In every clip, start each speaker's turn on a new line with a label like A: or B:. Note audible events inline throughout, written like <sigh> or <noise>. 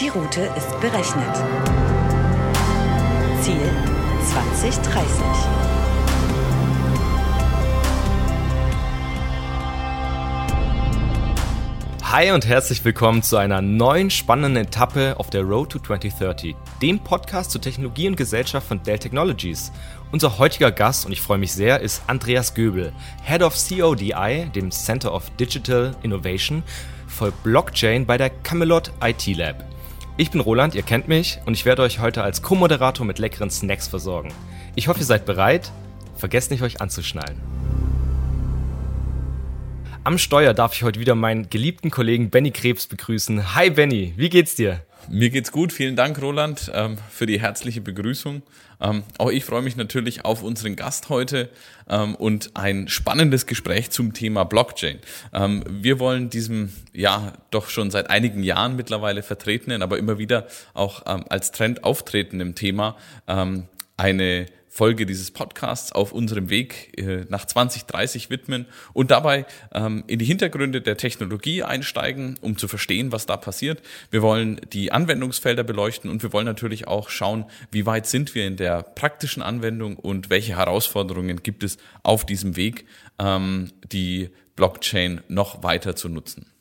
A: Die Route ist berechnet. Ziel 2030.
B: Hi und herzlich willkommen zu einer neuen spannenden Etappe auf der Road to 2030, dem Podcast zur Technologie und Gesellschaft von Dell Technologies. Unser heutiger Gast, und ich freue mich sehr, ist Andreas Göbel, Head of CODI, dem Center of Digital Innovation, für Blockchain bei der Camelot IT Lab. Ich bin Roland, ihr kennt mich, und ich werde euch heute als Co-Moderator mit leckeren Snacks versorgen. Ich hoffe, ihr seid bereit. Vergesst nicht, euch anzuschnallen. Am Steuer darf ich heute wieder meinen geliebten Kollegen Benny Krebs begrüßen. Hi Benny, wie geht's dir?
C: Mir geht's gut. Vielen Dank, Roland, ähm, für die herzliche Begrüßung. Ähm, auch ich freue mich natürlich auf unseren Gast heute ähm, und ein spannendes Gespräch zum Thema Blockchain. Wir wollen diesem ja doch schon seit einigen Jahren mittlerweile vertretenen, aber immer wieder auch als Trend auftretenden Thema eine Folge dieses Podcasts auf unserem Weg äh, nach 2030 widmen und dabei ähm, in die Hintergründe der Technologie einsteigen, um zu verstehen, was da passiert. Wir wollen die Anwendungsfelder beleuchten und wir wollen natürlich auch schauen, wie weit sind wir in der praktischen Anwendung und welche Herausforderungen gibt es auf diesem Weg, ähm, die Blockchain noch weiter zu nutzen.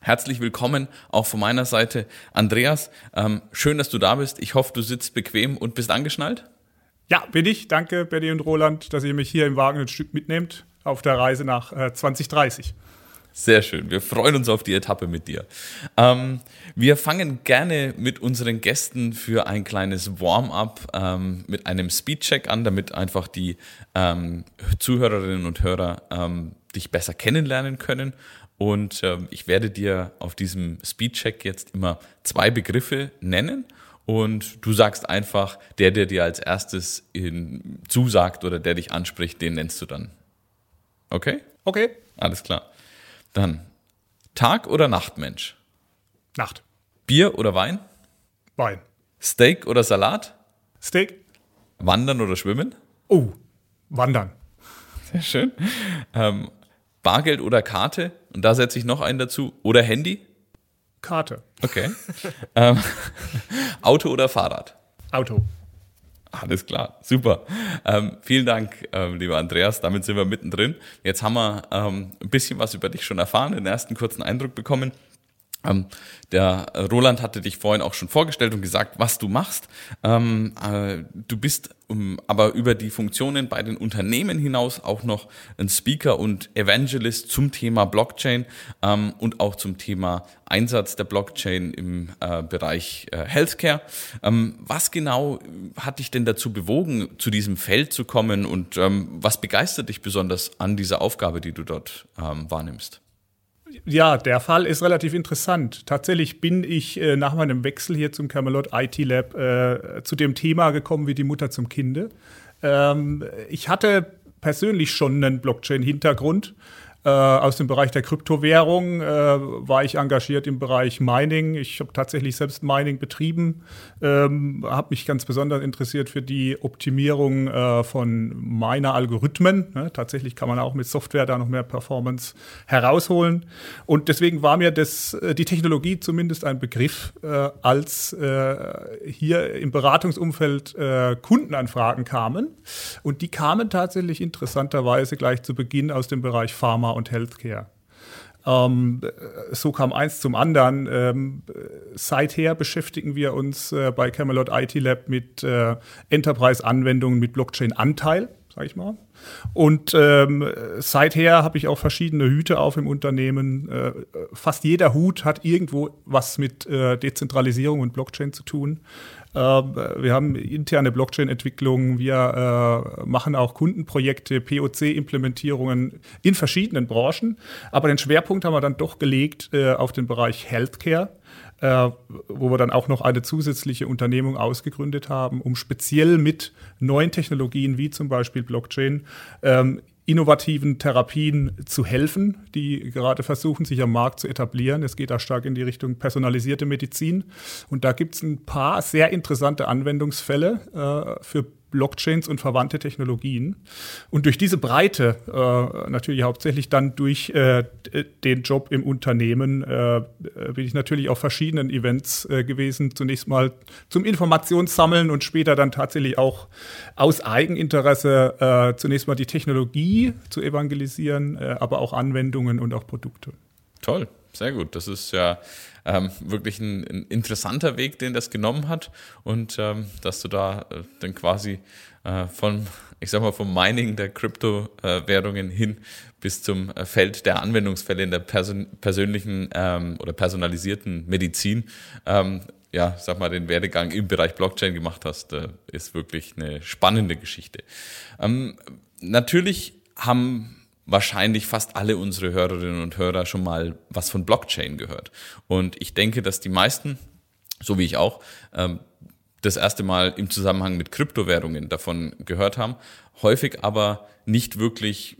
C: Herzlich willkommen auch von meiner Seite, Andreas. Ähm, schön, dass du da bist. Ich hoffe, du sitzt bequem und bist angeschnallt.
D: Ja, bin ich. Danke, Betty und Roland, dass ihr mich hier im Wagen ein Stück mitnehmt auf der Reise nach äh, 2030.
C: Sehr schön. Wir freuen uns auf die Etappe mit dir. Ähm, wir fangen gerne mit unseren Gästen für ein kleines Warm-up ähm, mit einem Speedcheck an, damit einfach die ähm, Zuhörerinnen und Hörer ähm, dich besser kennenlernen können. Und ähm, ich werde dir auf diesem Speedcheck jetzt immer zwei Begriffe nennen und du sagst einfach, der, der dir als erstes in, zusagt oder der dich anspricht, den nennst du dann. Okay?
D: Okay.
C: Alles klar. Dann Tag- oder Nachtmensch?
D: Nacht.
C: Bier oder Wein?
D: Wein.
C: Steak oder Salat?
D: Steak.
C: Wandern oder Schwimmen?
D: Oh, Wandern.
C: Sehr schön. Ähm, Bargeld oder Karte? Und da setze ich noch einen dazu. Oder Handy?
D: Karte.
C: Okay. <laughs> ähm, Auto oder Fahrrad?
D: Auto.
C: Alles klar, super. Ähm, vielen Dank, ähm, lieber Andreas. Damit sind wir mittendrin. Jetzt haben wir ähm, ein bisschen was über dich schon erfahren, den ersten kurzen Eindruck bekommen. Ähm, der Roland hatte dich vorhin auch schon vorgestellt und gesagt, was du machst. Ähm, äh, du bist um, aber über die Funktionen bei den Unternehmen hinaus auch noch ein Speaker und Evangelist zum Thema Blockchain ähm, und auch zum Thema Einsatz der Blockchain im äh, Bereich äh, Healthcare. Ähm, was genau hat dich denn dazu bewogen, zu diesem Feld zu kommen und ähm, was begeistert dich besonders an dieser Aufgabe, die du dort ähm, wahrnimmst?
D: Ja, der Fall ist relativ interessant. Tatsächlich bin ich äh, nach meinem Wechsel hier zum Camelot IT Lab äh, zu dem Thema gekommen wie die Mutter zum Kinde. Ähm, ich hatte persönlich schon einen Blockchain-Hintergrund äh, aus dem Bereich der Kryptowährung äh, war ich engagiert im Bereich Mining. Ich habe tatsächlich selbst Mining betrieben, ähm, habe mich ganz besonders interessiert für die Optimierung äh, von Miner-Algorithmen. Ne? Tatsächlich kann man auch mit Software da noch mehr Performance herausholen. Und deswegen war mir das, äh, die Technologie zumindest ein Begriff, äh, als äh, hier im Beratungsumfeld Kundenanfragen kamen. Und die kamen tatsächlich interessanterweise gleich zu Beginn aus dem Bereich Pharma und Healthcare. Ähm, so kam eins zum anderen. Ähm, seither beschäftigen wir uns äh, bei Camelot IT Lab mit äh, Enterprise-Anwendungen mit Blockchain-Anteil, sag ich mal. Und ähm, seither habe ich auch verschiedene Hüte auf im Unternehmen. Äh, fast jeder Hut hat irgendwo was mit äh, Dezentralisierung und Blockchain zu tun. Ähm, wir haben interne Blockchain-Entwicklung, wir äh, machen auch Kundenprojekte, POC-Implementierungen in verschiedenen Branchen. Aber den Schwerpunkt haben wir dann doch gelegt äh, auf den Bereich Healthcare. Äh, wo wir dann auch noch eine zusätzliche Unternehmung ausgegründet haben, um speziell mit neuen Technologien wie zum Beispiel Blockchain ähm, innovativen Therapien zu helfen, die gerade versuchen, sich am Markt zu etablieren. Es geht da stark in die Richtung personalisierte Medizin. Und da gibt es ein paar sehr interessante Anwendungsfälle äh, für Blockchains und verwandte Technologien. Und durch diese Breite, äh, natürlich hauptsächlich dann durch äh, den Job im Unternehmen, äh, bin ich natürlich auf verschiedenen Events äh, gewesen. Zunächst mal zum Informationssammeln und später dann tatsächlich auch aus Eigeninteresse äh, zunächst mal die Technologie zu evangelisieren, äh, aber auch Anwendungen und auch Produkte.
C: Toll, sehr gut. Das ist ja ähm, wirklich ein, ein, interessanter Weg, den das genommen hat und ähm, dass du da äh, dann quasi äh, von, ich sag mal, vom Mining der Kryptowährungen hin bis zum äh, Feld der Anwendungsfälle in der person persönlichen ähm, oder personalisierten Medizin ähm, ja, sag mal, den Werdegang im Bereich Blockchain gemacht hast, äh, ist wirklich eine spannende Geschichte. Ähm, natürlich haben wahrscheinlich fast alle unsere Hörerinnen und Hörer schon mal was von Blockchain gehört. Und ich denke, dass die meisten, so wie ich auch, ähm, das erste Mal im Zusammenhang mit Kryptowährungen davon gehört haben, häufig aber nicht wirklich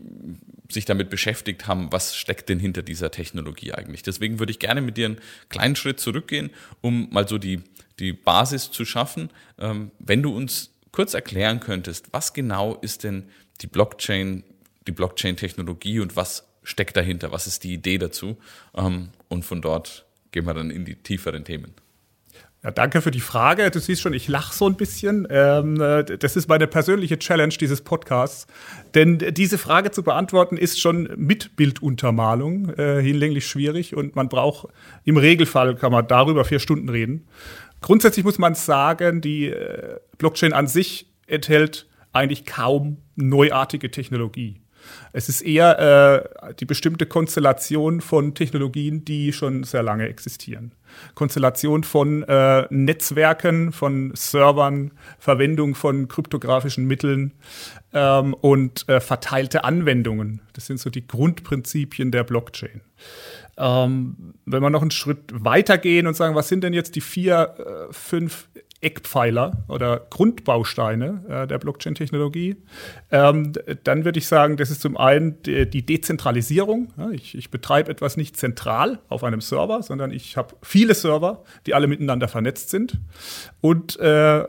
C: sich damit beschäftigt haben, was steckt denn hinter dieser Technologie eigentlich. Deswegen würde ich gerne mit dir einen kleinen Schritt zurückgehen, um mal so die, die Basis zu schaffen. Ähm, wenn du uns kurz erklären könntest, was genau ist denn die Blockchain die Blockchain-Technologie und was steckt dahinter, was ist die Idee dazu. Ähm, und von dort gehen wir dann in die tieferen Themen.
D: Ja, danke für die Frage. Du siehst schon, ich lache so ein bisschen. Ähm, äh, das ist meine persönliche Challenge dieses Podcasts. Denn diese Frage zu beantworten ist schon mit Bilduntermalung äh, hinlänglich schwierig und man braucht im Regelfall kann man darüber vier Stunden reden. Grundsätzlich muss man sagen, die äh, Blockchain an sich enthält eigentlich kaum neuartige Technologie. Es ist eher äh, die bestimmte Konstellation von Technologien, die schon sehr lange existieren. Konstellation von äh, Netzwerken, von Servern, Verwendung von kryptografischen Mitteln ähm, und äh, verteilte Anwendungen. Das sind so die Grundprinzipien der Blockchain. Ähm, wenn wir noch einen Schritt weitergehen und sagen, was sind denn jetzt die vier, äh, fünf Eckpfeiler oder Grundbausteine äh, der Blockchain-Technologie, ähm, dann würde ich sagen, das ist zum einen die, die Dezentralisierung. Ja, ich, ich, betreibe etwas nicht zentral auf einem Server, sondern ich habe viele Server, die alle miteinander vernetzt sind. Und äh,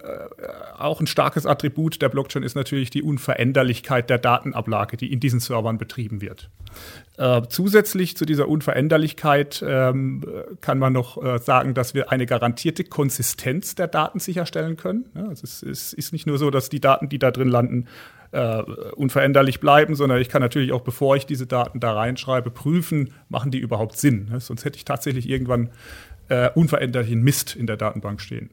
D: auch ein starkes Attribut der Blockchain ist natürlich die Unveränderlichkeit der Datenablage, die in diesen Servern betrieben wird. Äh, zusätzlich zu dieser Unveränderlichkeit ähm, kann man noch äh, sagen, dass wir eine garantierte Konsistenz der Daten sicherstellen können. Ja, also es, es, ist nicht nur so, dass die Daten, die da drin landen, äh, unveränderlich bleiben, sondern ich kann natürlich auch, bevor ich diese Daten da reinschreibe, prüfen, machen die überhaupt Sinn. Ne? Sonst hätte ich tatsächlich irgendwann äh, unveränderlichen Mist in der Datenbank stehen.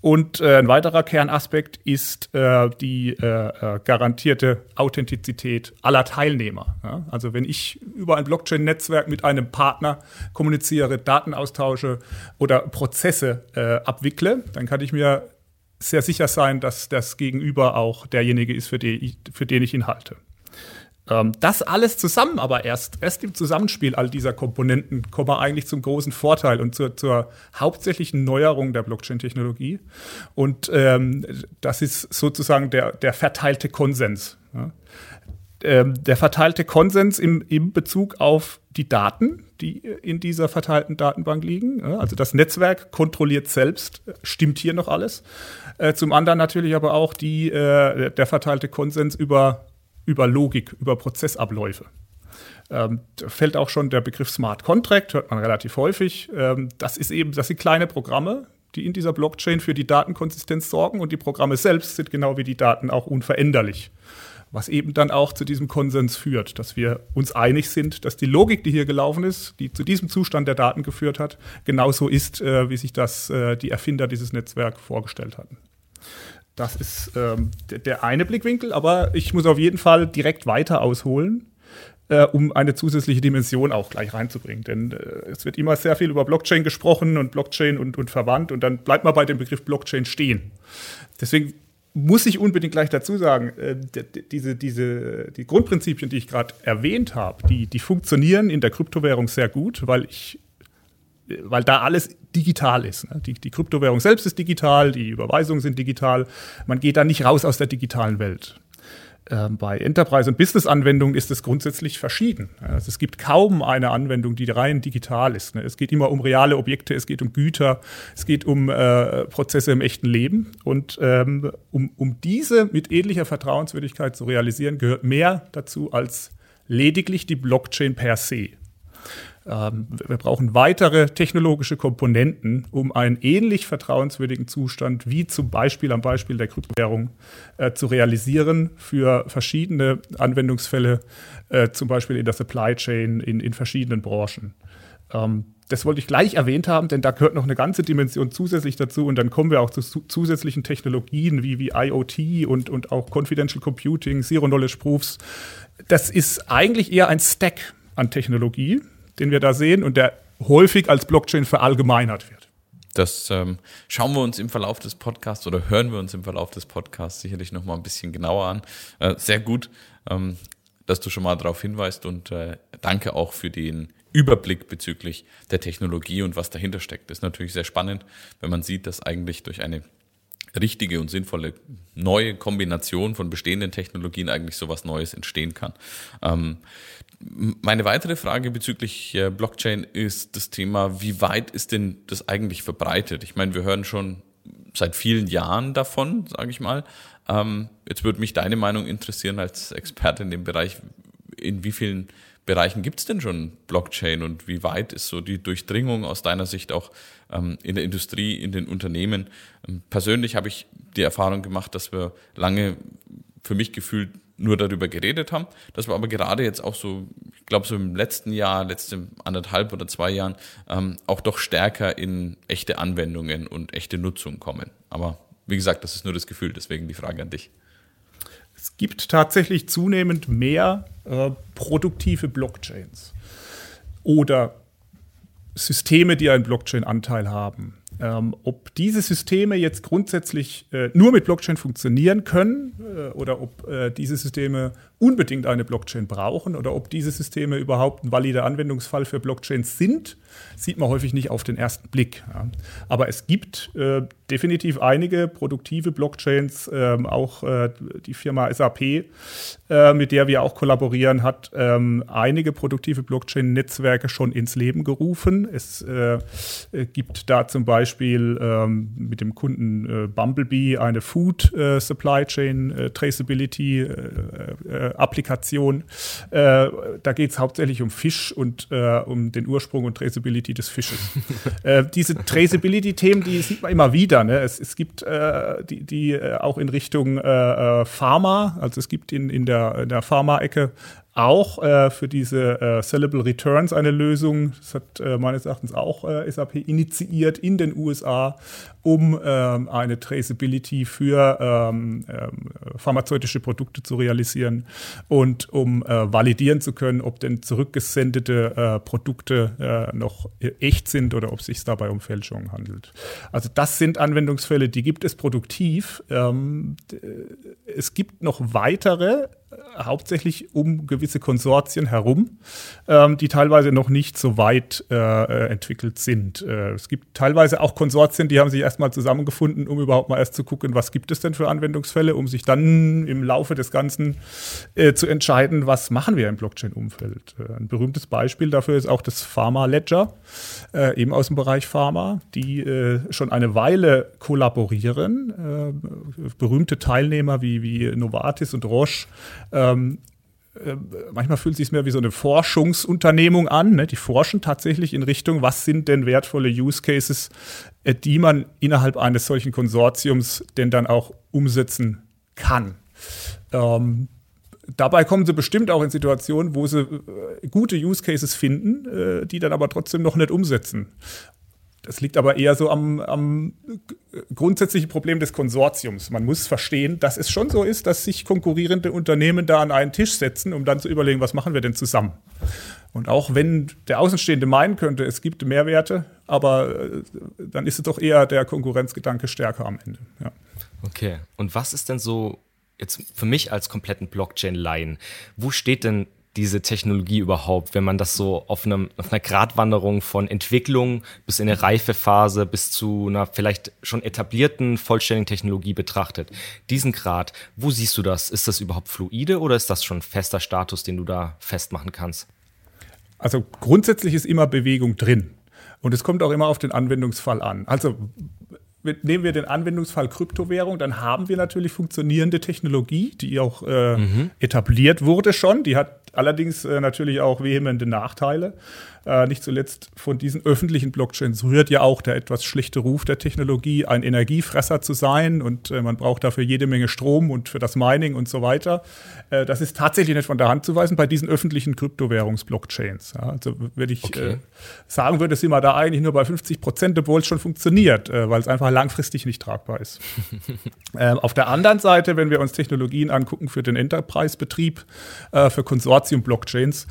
D: Und äh, ein weiterer Kernaspekt ist äh, die äh, äh, garantierte Authentizität aller Teilnehmer. Ja? Also wenn ich über ein Blockchain-Netzwerk mit einem Partner kommuniziere, Daten austausche oder Prozesse äh, abwickle, dann kann ich mir sehr sicher sein, dass das Gegenüber auch derjenige ist, für ich, für den ich ihn halte. Ähm, das alles zusammen aber erst, erst im Zusammenspiel all dieser Komponenten kommen wir eigentlich zum großen Vorteil und zur, zur hauptsächlichen Neuerung der Blockchain-Technologie. Und ähm, das ist sozusagen der, der verteilte Konsens. Ja. Ähm, der verteilte Konsens im, im Bezug auf die Daten, die in dieser verteilten Datenbank liegen. Also das Netzwerk kontrolliert selbst, stimmt hier noch alles. Äh, zum anderen natürlich aber auch die, äh, der verteilte Konsens über über Logik, über Prozessabläufe. Ähm, fällt auch schon der Begriff Smart Contract, hört man relativ häufig. Ähm, das ist eben, das sind kleine Programme, die in dieser Blockchain für die Datenkonsistenz sorgen und die Programme selbst sind genau wie die Daten auch unveränderlich. Was eben dann auch zu diesem Konsens führt, dass wir uns einig sind, dass die Logik, die hier gelaufen ist, die zu diesem Zustand der Daten geführt hat, genauso ist, äh, wie sich das äh, die Erfinder dieses Netzwerks vorgestellt hatten. Das ist ähm, der eine Blickwinkel, aber ich muss auf jeden Fall direkt weiter ausholen, äh, um eine zusätzliche Dimension auch gleich reinzubringen. Denn äh, es wird immer sehr viel über Blockchain gesprochen und Blockchain und, und verwandt und dann bleibt man bei dem Begriff Blockchain stehen. Deswegen muss ich unbedingt gleich dazu sagen, äh, diese, diese, die Grundprinzipien, die ich gerade erwähnt habe, die, die funktionieren in der Kryptowährung sehr gut, weil ich weil da alles digital ist. Ne? Die, die, Kryptowährung selbst ist digital, die Überweisungen sind digital. Man geht da nicht raus aus der digitalen Welt. Ähm, bei Enterprise- und Business-Anwendungen ist es grundsätzlich verschieden. Also es gibt kaum eine Anwendung, die rein digital ist. Ne? Es geht immer um reale Objekte, es geht um Güter, es geht um äh, Prozesse im echten Leben. Und ähm, um, um diese mit ähnlicher Vertrauenswürdigkeit zu realisieren, gehört mehr dazu als lediglich die Blockchain per se. Ähm, wir brauchen weitere technologische Komponenten, um einen ähnlich vertrauenswürdigen Zustand wie zum Beispiel am Beispiel der Kryptowährung äh, zu realisieren für verschiedene Anwendungsfälle, äh, zum Beispiel in der Supply Chain, in, in verschiedenen Branchen. Ähm, das wollte ich gleich erwähnt haben, denn da gehört noch eine ganze Dimension zusätzlich dazu und dann kommen wir auch zu zusätzlichen Technologien wie, wie IoT und, und auch Confidential Computing, Zero Knowledge Proofs. Das ist eigentlich eher ein Stack an Technologie, den wir da sehen und der häufig als Blockchain verallgemeinert wird.
C: Das ähm, schauen wir uns im Verlauf des Podcasts oder hören wir uns im Verlauf des Podcasts sicherlich noch mal ein bisschen genauer an. Äh, sehr gut, ähm, dass du schon mal darauf hinweist und äh, danke auch für den Überblick bezüglich der Technologie und was dahinter steckt. Das ist natürlich sehr spannend, wenn man sieht, dass eigentlich durch eine richtige und sinnvolle neue Kombination von bestehenden Technologien eigentlich sowas Neues entstehen kann. Ähm, meine weitere Frage bezüglich äh, Blockchain ist das Thema, wie weit ist denn das eigentlich verbreitet? Ich meine, wir hören schon seit vielen Jahren davon, sage ich mal. Ähm, jetzt würde mich deine Meinung interessieren als Experte in dem Bereich. In wie vielen Bereichen gibt es denn schon Blockchain und wie weit ist so die Durchdringung aus deiner Sicht auch ähm, in der Industrie, in den Unternehmen? Ähm, persönlich habe ich die Erfahrung gemacht, dass wir lange für mich gefühlt nur darüber geredet haben, dass wir aber gerade jetzt auch so, ich glaube so im letzten Jahr, letzte anderthalb oder zwei Jahren, ähm, auch doch stärker in echte Anwendungen und echte Nutzung kommen. Aber wie gesagt, das ist nur das Gefühl, deswegen die Frage an dich.
D: Es gibt tatsächlich zunehmend mehr äh, produktive Blockchains oder Systeme, die einen Blockchain-Anteil haben. Ähm, ob diese Systeme jetzt grundsätzlich äh, nur mit Blockchain funktionieren können äh, oder ob äh, diese Systeme unbedingt eine Blockchain brauchen oder ob diese Systeme überhaupt ein valider Anwendungsfall für Blockchains sind, sieht man häufig nicht auf den ersten Blick. Ja. Aber es gibt äh, definitiv einige produktive Blockchains, ähm, auch äh, die Firma SAP, äh, mit der wir auch kollaborieren, hat ähm, einige produktive Blockchain-Netzwerke schon ins Leben gerufen. Es äh, gibt da zum Beispiel ähm, mit dem Kunden äh, Bumblebee eine Food äh, Supply Chain Traceability Applikation. Äh, da geht es hauptsächlich um Fisch und äh, um den Ursprung und Traceability des Fisches. <laughs> äh, diese Traceability-Themen, die sieht man immer wieder. Ne? Es, es gibt äh, die, die äh, auch in Richtung äh, Pharma, also es gibt in, in der, in der Pharma-Ecke auch äh, für diese äh, Sellable Returns eine Lösung. Das hat äh, meines Erachtens auch äh, SAP initiiert in den USA, um ähm, eine Traceability für ähm, ähm, pharmazeutische Produkte zu realisieren und um äh, validieren zu können, ob denn zurückgesendete äh, Produkte noch echt sind oder ob es sich dabei um Fälschungen handelt. Also das sind Anwendungsfälle, die gibt es produktiv. Ähm, es gibt noch weitere hauptsächlich um gewisse Konsortien herum, ähm, die teilweise noch nicht so weit äh, äh, entwickelt sind. Äh, es gibt teilweise auch Konsortien, die haben sich erstmal zusammengefunden, um überhaupt mal erst zu gucken, was gibt es denn für Anwendungsfälle, um sich dann im Laufe des Ganzen äh, zu entscheiden, was machen wir im Blockchain-Umfeld. Äh, ein berühmtes Beispiel dafür ist auch das Pharma Ledger, äh, eben aus dem Bereich Pharma, die schon eine Weile kollaborieren. berühmte Teilnehmer wie, wie Novartis und Roche ähm, äh, manchmal fühlt es sich mehr wie so eine Forschungsunternehmung an. Ne? Die forschen tatsächlich in Richtung, was sind denn wertvolle Use Cases, äh, die man innerhalb eines solchen Konsortiums denn dann auch umsetzen kann. Ähm, dabei kommen sie bestimmt auch in Situationen, wo sie äh, gute Use Cases finden, äh, die dann aber trotzdem noch nicht umsetzen. Das liegt aber eher so am, am, grundsächlichen Problem des Konsortiums. Man muss verstehen, dass es schon so ist, dass sich konkurrierende Unternehmen da an einen Tisch setzen, um dann zu überlegen, was machen wir denn zusammen. Und auch wenn der Außenstehende meinen könnte, es gibt Mehrwerte, aber äh, dann ist es doch eher der Konkurrenzgedanke stärker am Ende. Ja.
B: Okay. Und was ist denn so jetzt für mich als kompletten Blockchain-Laien, wo steht denn diese Technologie überhaupt, wenn man das so auf, einem, auf einer Gratwanderung von Entwicklung bis in eine Reifephase bis zu einer vielleicht schon etablierten vollständigen Technologie betrachtet? Diesen Grad, wo siehst du das? Ist das überhaupt fluide oder ist das schon fester Status, den du da festmachen kannst?
D: Also grundsätzlich ist immer Bewegung drin. Und es kommt auch immer auf den Anwendungsfall an. Also nehmen wir den Anwendungsfall Kryptowährung, dann haben wir natürlich funktionierende Technologie, die auch äh, mhm. etabliert wurde schon. Die hat allerdings äh, natürlich auch vehemente Nachteile. Äh, nicht zuletzt von diesen öffentlichen Blockchains rührt ja auch der etwas schlechte Ruf der Technologie, ein Energiefresser zu sein und äh, man braucht dafür jede Menge Strom und für das Mining und so weiter. Äh, das ist tatsächlich nicht von der Hand zu weisen bei diesen öffentlichen Kryptowährungsblockchains. Ja, also würde ich okay. Äh, sagen würde, sind wir da eigentlich nur bei 50 Prozent, obwohl es schon funktioniert, äh, weil es einfach langfristig nicht tragbar ist. <laughs> Ähm, auf der anderen Seite, wenn wir uns Technologien angucken für den Enterprise-Betrieb, für Konsortium-Blockchains,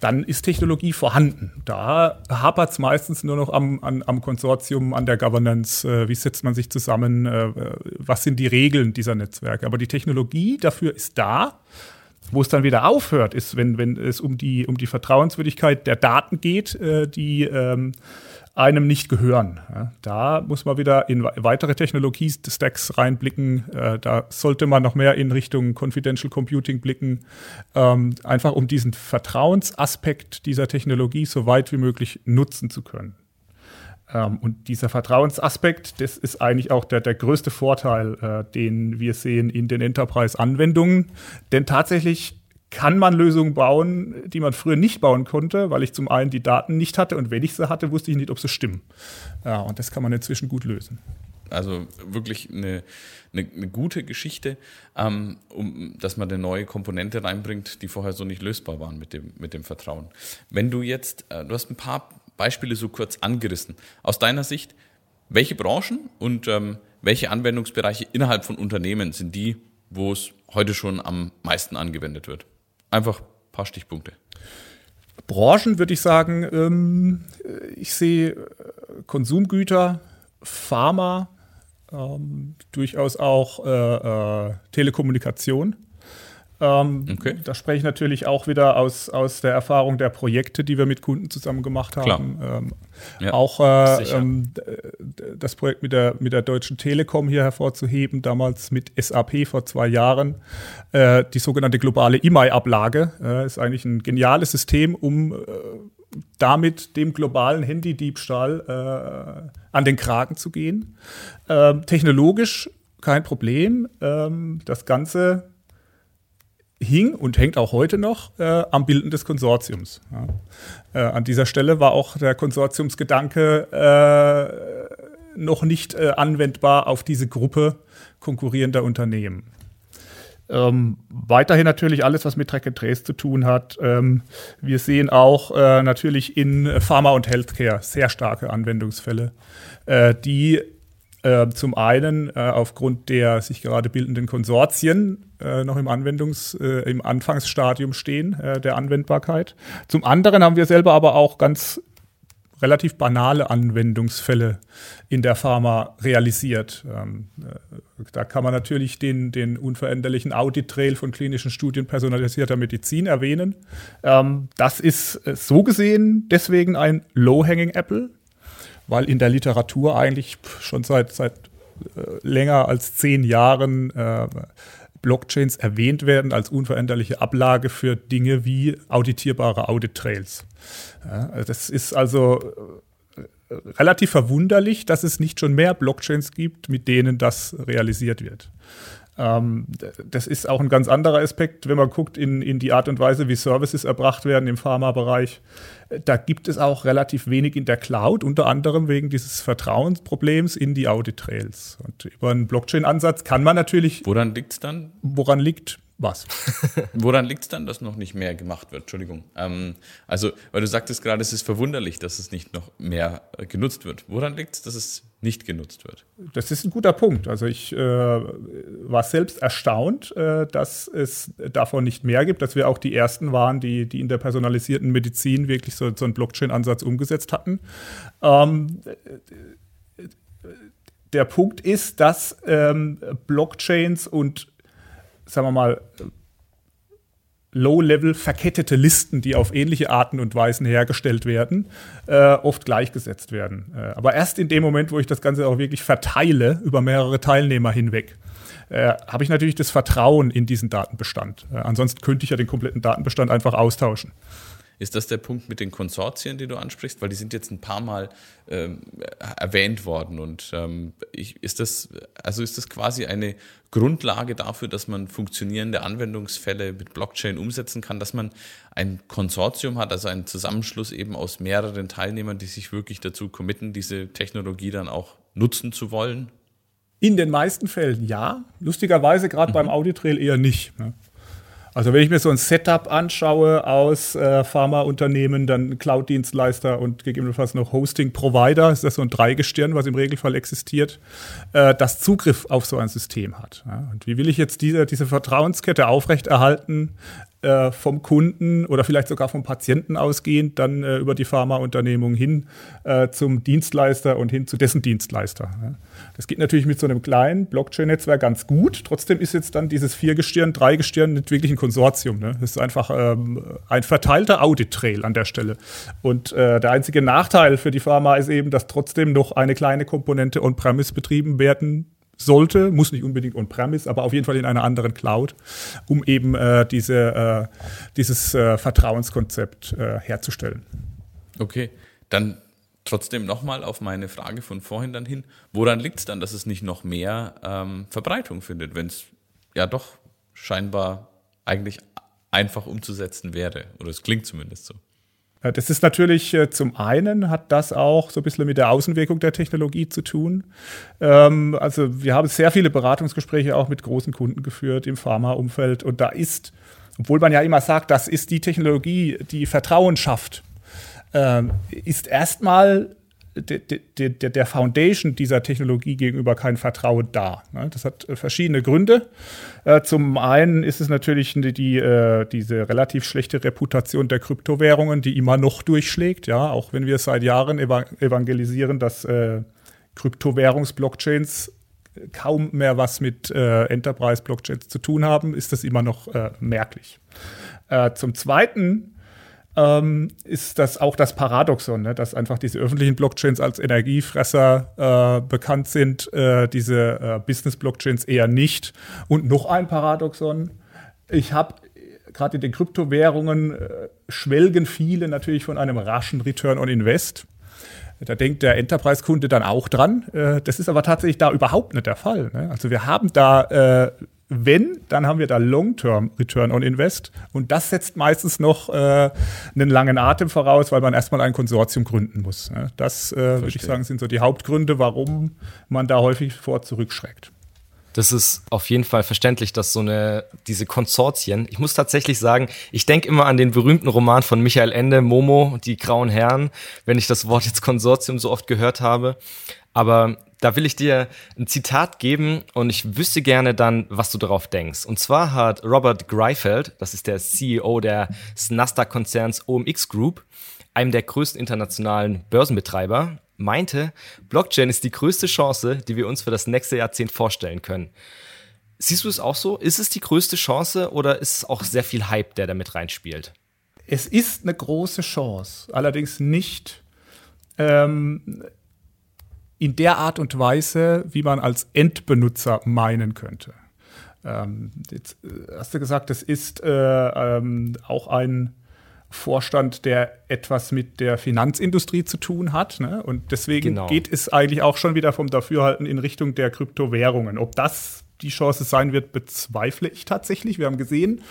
D: dann ist Technologie vorhanden. Da hapert es meistens nur noch am, an, am, Konsortium, an der Governance. Äh, wie setzt man sich zusammen? Äh, was sind die Regeln dieser Netzwerke? Aber die Technologie dafür ist da. Wo es dann wieder aufhört, ist, wenn, wenn es um die, um die Vertrauenswürdigkeit der Daten geht, äh, die ähm, einem nicht gehören. Da muss man wieder in weitere Technologie-Stacks reinblicken. Äh, da sollte man noch mehr in Richtung Confidential Computing blicken, ähm, einfach um diesen Vertrauensaspekt dieser Technologie so weit wie möglich nutzen zu können. Ähm, und dieser Vertrauensaspekt, das ist eigentlich auch der, der größte Vorteil, äh, den wir sehen in den Enterprise-Anwendungen. Denn tatsächlich kann man Lösungen bauen, die man früher nicht bauen konnte, weil ich zum einen die Daten nicht hatte und wenn ich sie hatte, wusste ich nicht, ob sie stimmen. Ja, und das kann man inzwischen gut lösen.
C: Also wirklich eine, eine, eine gute Geschichte, ähm, um, dass man eine neue Komponente reinbringt, die vorher so nicht lösbar waren mit dem, mit dem Vertrauen. Wenn du jetzt, äh, du hast ein paar Beispiele so kurz angerissen. Aus deiner Sicht, welche Branchen und ähm, welche Anwendungsbereiche innerhalb von Unternehmen sind die, wo es heute schon am meisten angewendet wird? Einfach ein paar Stichpunkte.
D: Branchen würde ich sagen, ähm, ich sehe äh, Konsumgüter, Pharma, ähm, durchaus auch äh, äh, Telekommunikation. Ähm, okay. Da spreche ich natürlich auch wieder aus, aus der Erfahrung der Projekte, die wir mit Kunden zusammen gemacht haben. Ähm, ja, auch äh, ähm, das Projekt mit der, mit der Deutschen Telekom hier hervorzuheben, damals mit SAP vor zwei Jahren. Äh, die sogenannte globale E-Mail-Ablage äh, ist eigentlich ein geniales System, um äh, damit dem globalen Handydiebstahl äh, an den Kragen zu gehen. Ähm, technologisch kein Problem. Ähm, das Ganze hing und hängt auch heute noch äh, am Bilden des Konsortiums. Ja. Äh, an dieser Stelle war auch der Konsortiumsgedanke äh, noch nicht äh, anwendbar auf diese Gruppe konkurrierender Unternehmen. Ähm, weiterhin natürlich alles, was mit Track and Trace zu tun hat. Ähm, wir sehen auch äh, natürlich in Pharma und Healthcare sehr starke Anwendungsfälle, äh, die äh, zum einen äh, aufgrund der sich gerade bildenden Konsortien äh, noch im Anwendungs-, äh, im Anfangsstadium stehen äh, der Anwendbarkeit. Zum anderen haben wir selber aber auch ganz relativ banale Anwendungsfälle in der Pharma realisiert. Ähm, da kann man natürlich den, den unveränderlichen Audit-Trail von klinischen Studien personalisierter Medizin erwähnen. Ähm, das ist so gesehen deswegen ein Low-Hanging Apple weil in der Literatur eigentlich schon seit, seit äh, länger als zehn Jahren äh, Blockchains erwähnt werden als unveränderliche Ablage für Dinge wie auditierbare Audit-Trails. Ja, also das ist also äh, relativ verwunderlich, dass es nicht schon mehr Blockchains gibt, mit denen das realisiert wird. Ähm, das ist auch ein ganz anderer Aspekt, wenn man guckt in, in die Art und Weise, wie Services erbracht werden im Pharmabereich. Da gibt es auch relativ wenig in der Cloud, unter anderem wegen dieses Vertrauensproblems in die Audit-Trails. Und über einen Blockchain-Ansatz kann man natürlich.
C: Woran liegt es dann?
D: Woran liegt was? <laughs>
C: Woran liegt es dann, dass noch nicht mehr gemacht wird? Entschuldigung. Ähm, also, weil du sagtest gerade, es ist verwunderlich, dass es nicht noch mehr äh, genutzt wird. Woran liegt es, dass es nicht genutzt wird?
D: Das ist ein guter Punkt. Also ich äh, war selbst erstaunt, äh, dass es davon nicht mehr gibt, dass wir auch die Ersten waren, die, die in der personalisierten Medizin wirklich so, so einen Blockchain-Ansatz umgesetzt hatten. Ähm, der Punkt ist, dass ähm, Blockchains und sagen wir mal, Low-Level verkettete Listen, die auf ähnliche Arten und Weisen hergestellt werden, äh, oft gleichgesetzt werden. Äh, aber erst in dem Moment, wo ich das Ganze auch wirklich verteile über mehrere Teilnehmer hinweg, äh, habe ich natürlich das Vertrauen in diesen Datenbestand. Äh, ansonsten könnte ich ja den kompletten Datenbestand einfach austauschen.
C: Ist das der Punkt mit den Konsortien, die du ansprichst? Weil die sind jetzt ein paar Mal ähm, erwähnt worden. Und ähm, ich, ist das, also ist das quasi eine Grundlage dafür, dass man funktionierende Anwendungsfälle mit Blockchain umsetzen kann, dass man ein Konsortium hat, also einen Zusammenschluss eben aus mehreren Teilnehmern, die sich wirklich dazu committen, diese Technologie dann auch nutzen zu wollen?
D: In den meisten Fällen ja. Lustigerweise gerade mhm. beim Auditrail eher nicht. Ne? Also wenn ich mir so ein Setup anschaue aus äh, Pharmaunternehmen, dann Cloud-Dienstleister und gegebenenfalls noch Hosting-Provider, ist das so ein Dreigestirn, was im Regelfall existiert, äh, das Zugriff auf so ein System hat. Ja? Und wie will ich jetzt diese, diese Vertrauenskette aufrechterhalten, äh, vom Kunden oder vielleicht sogar vom Patienten ausgehend, dann äh, über die Pharmaunternehmung hin äh, zum Dienstleister und hin zu dessen Dienstleister. Ja. Das geht natürlich mit so einem kleinen Blockchain-Netzwerk ganz gut. Trotzdem ist jetzt dann dieses Viergestirn, Dreigestirn nicht wirklich ein Konsortium. Ne? Das ist einfach ähm, ein verteilter Audit-Trail an der Stelle. Und äh, der einzige Nachteil für die Pharma ist eben, dass trotzdem noch eine kleine Komponente on-premise betrieben werden sollte, muss nicht unbedingt on-premise, aber auf jeden Fall in einer anderen Cloud, um eben äh, diese, äh, dieses äh, Vertrauenskonzept äh, herzustellen.
C: Okay, dann trotzdem nochmal auf meine Frage von vorhin dann hin. Woran liegt es dann, dass es nicht noch mehr ähm, Verbreitung findet, wenn es ja doch scheinbar eigentlich einfach umzusetzen wäre? Oder es klingt zumindest so.
D: Das ist natürlich äh, zum einen hat das auch so ein bisschen mit der Außenwirkung der Technologie zu tun. Ähm, also wir haben sehr viele Beratungsgespräche auch mit großen Kunden geführt im Pharmaumfeld und da ist, obwohl man ja immer sagt, das ist die Technologie, die Vertrauen schafft, ähm, ist erstmal de, de, de, der Foundation dieser Technologie gegenüber kein Vertrauen da. Ne? Das hat äh, verschiedene Gründe. Äh, zum einen ist es natürlich die, äh, diese relativ schlechte Reputation der Kryptowährungen, die immer noch durchschlägt, ja, auch wenn wir seit Jahren evangelisieren, dass Kryptowährungs-Blockchains kaum mehr was mit Enterprise-Blockchains zu tun haben, ist das immer noch merklich. zum Zweiten ähm, ist das auch das Paradoxon, ne? dass einfach diese öffentlichen Blockchains als Energiefresser äh, bekannt sind, äh, diese äh, Business-Blockchains eher nicht. Und noch ein Paradoxon, ich habe gerade in den Kryptowährungen äh, schwelgen viele natürlich von einem raschen Return on Invest. Da denkt der Enterprise-Kunde dann auch dran. Äh, das ist aber tatsächlich da überhaupt nicht der Fall. Ne? Also wir haben da äh, wenn, dann haben wir da Long-Term Return on Invest. Und das setzt meistens noch äh, einen langen Atem voraus, weil man erstmal ein Konsortium gründen muss. Ne? Das, äh, würde ich sagen, sind so die Hauptgründe, warum man da häufig vor zurückschreckt.
B: Das ist auf jeden Fall verständlich, dass so eine, diese Konsortien, ich muss tatsächlich sagen, ich denke immer an den berühmten Roman von Michael Ende, Momo, die grauen Herren, wenn ich das Wort jetzt Konsortium so oft gehört habe. Aber da will ich dir ein Zitat geben und ich wüsste gerne dann, was du darauf denkst. Und zwar hat Robert Greifeld, das ist der CEO des Nasdaq-Konzerns OMX Group, einem der größten internationalen Börsenbetreiber, meinte, Blockchain ist die größte Chance, die wir uns für das nächste Jahrzehnt vorstellen können. Siehst du es auch so? Ist es die größte Chance oder ist es auch sehr viel Hype, der damit reinspielt?
D: Es ist eine große Chance, allerdings nicht ähm, in der Art und Weise, wie man als Endbenutzer meinen könnte. Ähm, jetzt äh, hast du gesagt, das ist äh, ähm, auch ein Vorstand, der etwas mit der Finanzindustrie zu tun hat. Ne? Und deswegen genau. geht es eigentlich auch schon wieder vom Dafürhalten in Richtung der Kryptowährungen. Ob das die Chance sein wird, bezweifle ich tatsächlich. Wir haben gesehen,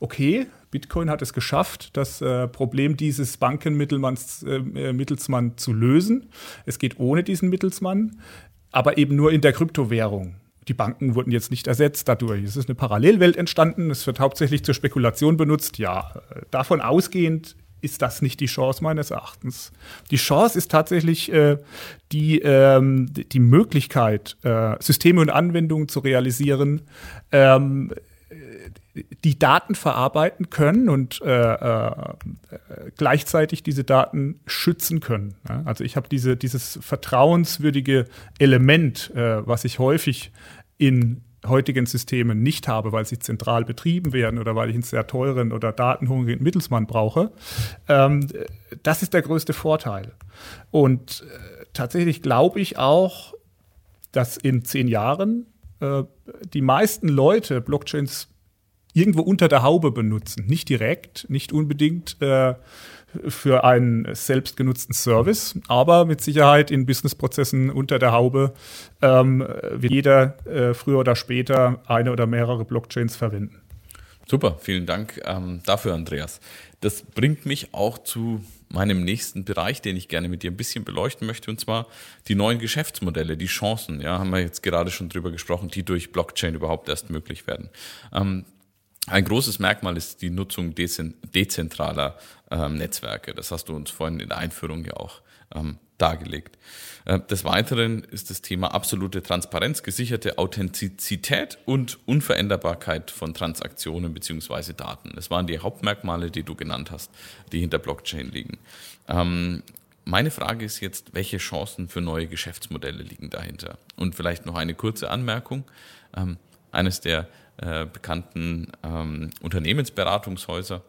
D: okay, Bitcoin hat es geschafft, das äh, Problem dieses Bankenmittelsmanns äh, äh, zu lösen. Es geht ohne diesen Mittelsmann, aber eben nur in der Kryptowährung. Die Banken wurden jetzt nicht ersetzt dadurch. Es ist eine Parallelwelt entstanden. Es wird hauptsächlich zur Spekulation benutzt. Ja, äh, davon ausgehend ist das nicht die Chance meines Erachtens. Die Chance ist tatsächlich äh, die, ähm, die Möglichkeit, äh, Systeme und Anwendungen zu realisieren, ähm, die Daten verarbeiten können und äh, äh, gleichzeitig diese Daten schützen können. Ja? Also ich habe diese, dieses vertrauenswürdige Element, äh, was ich häufig in heutigen Systemen nicht habe, weil sie zentral betrieben werden oder weil ich einen sehr teuren oder datenhungrigen Mittelsmann brauche. Ähm, das ist der größte Vorteil. Und äh, tatsächlich glaube ich auch, dass in zehn Jahren äh, die meisten Leute Blockchains irgendwo unter der Haube benutzen. Nicht direkt, nicht unbedingt äh, für einen selbstgenutzten Service, aber mit Sicherheit in Businessprozessen unter der Haube ähm, wird jeder äh, früher oder später eine oder mehrere Blockchains verwenden.
C: Super, vielen Dank ähm, dafür, Andreas. Das bringt mich auch zu meinem nächsten Bereich, den ich gerne mit dir ein bisschen beleuchten möchte, und zwar die neuen Geschäftsmodelle, die Chancen, ja, haben wir jetzt gerade schon drüber gesprochen, die durch Blockchain überhaupt erst möglich werden. Ähm, ein großes Merkmal ist die Nutzung dezentraler ähm, Netzwerke. Das hast du uns vorhin in der Einführung ja auch ähm, dargelegt. Äh, des Weiteren ist das Thema absolute Transparenz, gesicherte Authentizität und Unveränderbarkeit von Transaktionen beziehungsweise Daten. Das waren die Hauptmerkmale, die du genannt hast, die hinter Blockchain liegen. Ähm, meine Frage ist jetzt, welche Chancen für neue Geschäftsmodelle liegen dahinter? Und vielleicht noch eine kurze Anmerkung. Ähm, eines der äh, bekannten ähm, Unternehmensberatungshäuser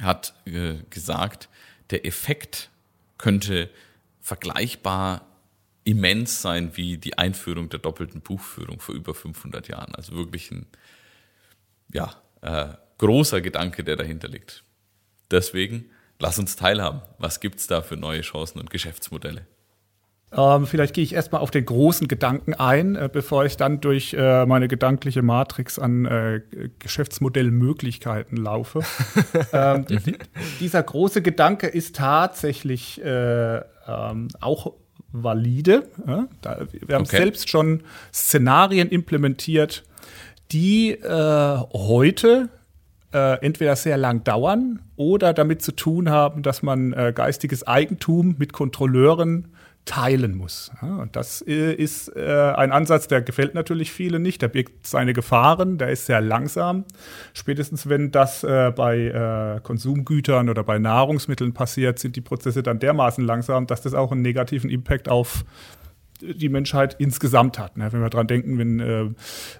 C: hat äh, gesagt, der Effekt könnte vergleichbar immens sein wie die Einführung der doppelten Buchführung vor über 500 Jahren. Also wirklich ein ja, äh, großer Gedanke, der dahinter liegt. Deswegen lass uns teilhaben. Was gibt es da für neue Chancen und Geschäftsmodelle?
D: Ähm, vielleicht gehe ich erstmal auf den großen Gedanken ein, äh, bevor ich dann durch äh, meine gedankliche Matrix an äh, Geschäftsmodellmöglichkeiten laufe. <laughs> ähm, mhm. dieser große Gedanke ist tatsächlich äh, ähm, auch valide. Ja? Da, wir haben okay. selbst schon Szenarien implementiert, die äh, heute äh, entweder sehr lang dauern oder damit zu tun haben, dass man geistiges Eigentum mit Kontrolleuren teilen muss. und das äh, ist äh, ein Ansatz, der gefällt natürlich vielen nicht. Der birgt seine Gefahren, der ist sehr langsam. Spätestens wenn das äh, bei Konsumgütern oder bei Nahrungsmitteln passiert, sind die Prozesse dann dermaßen langsam, dass das auch einen negativen Impact auf die Menschheit insgesamt hat. Ne? Wenn wir daran denken, wenn äh,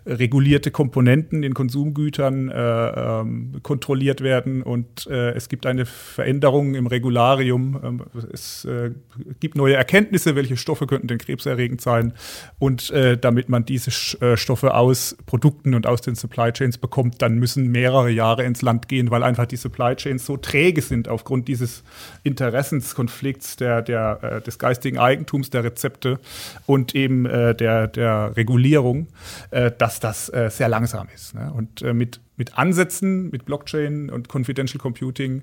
D: regulierte Komponenten in Konsumgütern äh, ähm, kontrolliert werden und äh, es gibt eine Veränderung im Regularium, ähm, es äh, gibt neue Erkenntnisse, welche Stoffe könnten denn krebserregend sein und äh, damit man diese äh, Stoffe aus Produkten und aus den Supply Chains bekommt, dann müssen mehrere Jahre ins Land gehen, weil einfach die Supply Chains so träge sind aufgrund dieses Interessenskonflikts der, der, des geistigen Eigentums der Rezepte und eben äh, der, der Regulierung, äh, dass das äh, sehr langsam ist. Ne? Und äh, mit, mit Ansätzen, mit Blockchain und Confidential Computing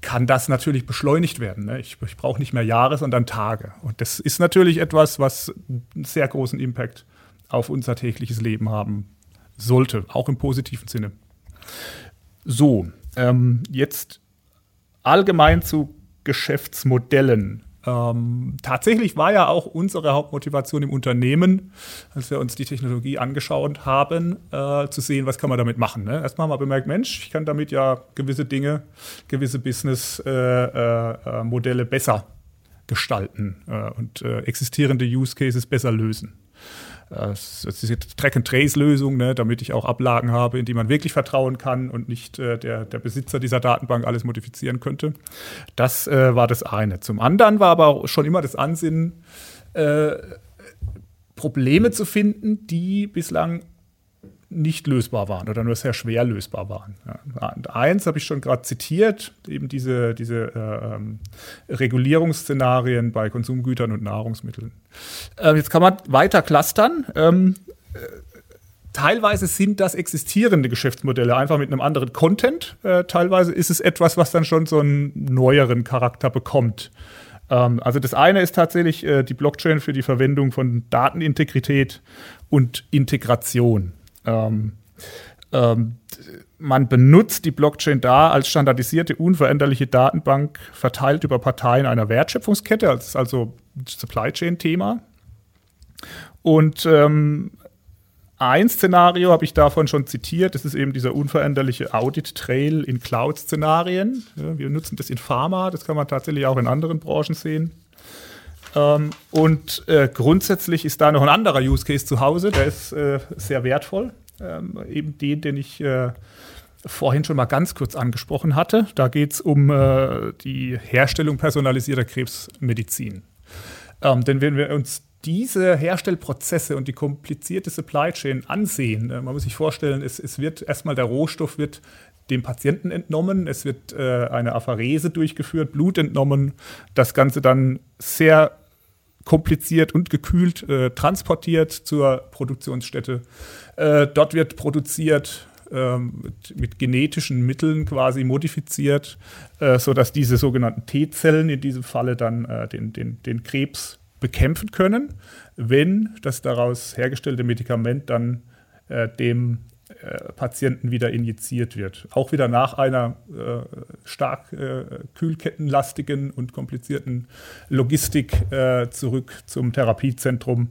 D: kann das natürlich beschleunigt werden. Ne? Ich, ich brauche nicht mehr Jahre, sondern Tage. Und das ist natürlich etwas, was einen sehr großen Impact auf unser tägliches Leben haben sollte, auch im positiven Sinne. So, ähm, jetzt allgemein zu Geschäftsmodellen. Ähm, tatsächlich war ja auch unsere Hauptmotivation im Unternehmen, als wir uns die Technologie angeschaut haben, äh, zu sehen, was kann man damit machen. Ne? Erstmal haben wir bemerkt, Mensch, ich kann damit ja gewisse Dinge, gewisse Business-Modelle äh, äh, besser gestalten äh, und äh, existierende Use Cases besser lösen. Das ist die Track-and-Trace-Lösung, ne, damit ich auch Ablagen habe, in die man wirklich vertrauen kann und nicht äh, der, der Besitzer dieser Datenbank alles modifizieren könnte. Das äh, war das eine. Zum anderen war aber auch schon immer das Ansinnen, äh, Probleme zu finden, die bislang nicht lösbar waren oder nur sehr schwer lösbar waren. Ja. Eins habe ich schon gerade zitiert, eben diese, diese äh, ähm, Regulierungsszenarien bei Konsumgütern und Nahrungsmitteln. Äh, jetzt kann man weiter clustern. Ähm, äh, teilweise sind das existierende Geschäftsmodelle, einfach mit einem anderen Content. Äh, teilweise ist es etwas, was dann schon so einen neueren Charakter bekommt. Ähm, also das eine ist tatsächlich äh, die Blockchain für die Verwendung von Datenintegrität und Integration. Ähm, ähm, man benutzt die Blockchain da als standardisierte, unveränderliche Datenbank verteilt über Parteien einer Wertschöpfungskette. Das also Supply Chain-Thema. Und ähm, ein Szenario habe ich davon schon zitiert, das ist eben dieser unveränderliche Audit-Trail in Cloud-Szenarien. Ja, wir nutzen das in Pharma, das kann man tatsächlich auch in anderen Branchen sehen. Ähm, und äh, grundsätzlich ist da noch ein anderer Use Case zu Hause, der ist äh, sehr wertvoll. Ähm, eben den, den ich äh, vorhin schon mal ganz kurz angesprochen hatte. Da geht es um äh, die Herstellung personalisierter Krebsmedizin. Ähm, denn wenn wir uns diese Herstellprozesse und die komplizierte Supply Chain ansehen, äh, man muss sich vorstellen, es, es wird erstmal der Rohstoff wird dem Patienten entnommen, es wird äh, eine Apharese durchgeführt, Blut entnommen, das Ganze dann sehr kompliziert und gekühlt äh, transportiert zur Produktionsstätte. Äh, dort wird produziert, ähm, mit, mit, genetischen Mitteln quasi modifiziert, äh, sodass diese sogenannten T-Zellen in diesem Falle dann äh, den, den, den Krebs bekämpfen können, wenn das daraus hergestellte Medikament dann äh, dem Patienten wieder injiziert wird. Auch wieder nach einer äh, stark äh, kühlkettenlastigen und komplizierten Logistik äh, zurück zum Therapiezentrum.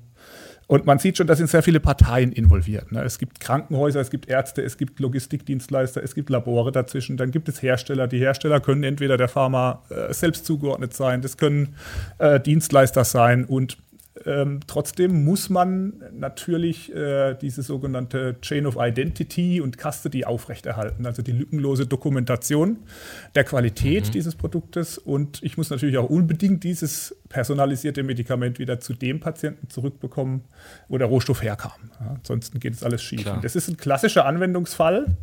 D: Und man sieht schon, da sind sehr viele Parteien involviert. Ne? Es gibt Krankenhäuser, es gibt Ärzte, es gibt Logistikdienstleister, es gibt Labore dazwischen, dann gibt es Hersteller. Die Hersteller können entweder der Pharma äh, selbst zugeordnet sein, das können äh, Dienstleister sein und ähm, trotzdem muss man natürlich äh, diese sogenannte Chain of Identity und Custody aufrechterhalten, also die lückenlose Dokumentation der Qualität mhm. dieses Produktes. Und ich muss natürlich auch unbedingt dieses personalisierte Medikament wieder zu dem Patienten zurückbekommen, wo der Rohstoff herkam. Ja, ansonsten geht es alles schief. Das ist ein klassischer Anwendungsfall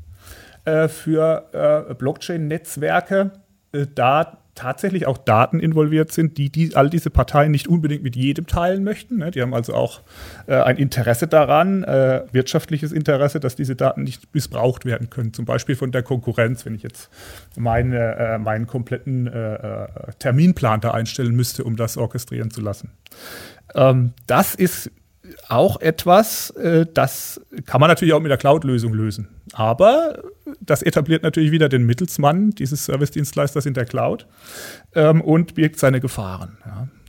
D: äh, für äh, Blockchain-Netzwerke. Äh, da tatsächlich auch Daten involviert sind, die, die all diese Parteien nicht unbedingt mit jedem teilen möchten. Ne? Die haben also auch äh, ein Interesse daran, äh, wirtschaftliches Interesse, dass diese Daten nicht missbraucht werden können. Zum Beispiel von der Konkurrenz, wenn ich jetzt meine, äh, meinen kompletten Terminplan da einstellen müsste, um das orchestrieren zu lassen. Ähm, das ist auch etwas, äh, das kann man natürlich auch mit der Cloud-Lösung lösen. Aber das etabliert natürlich wieder den Mittelsmann dieses Service-Dienstleisters in der Cloud ähm, und birgt seine Gefahren.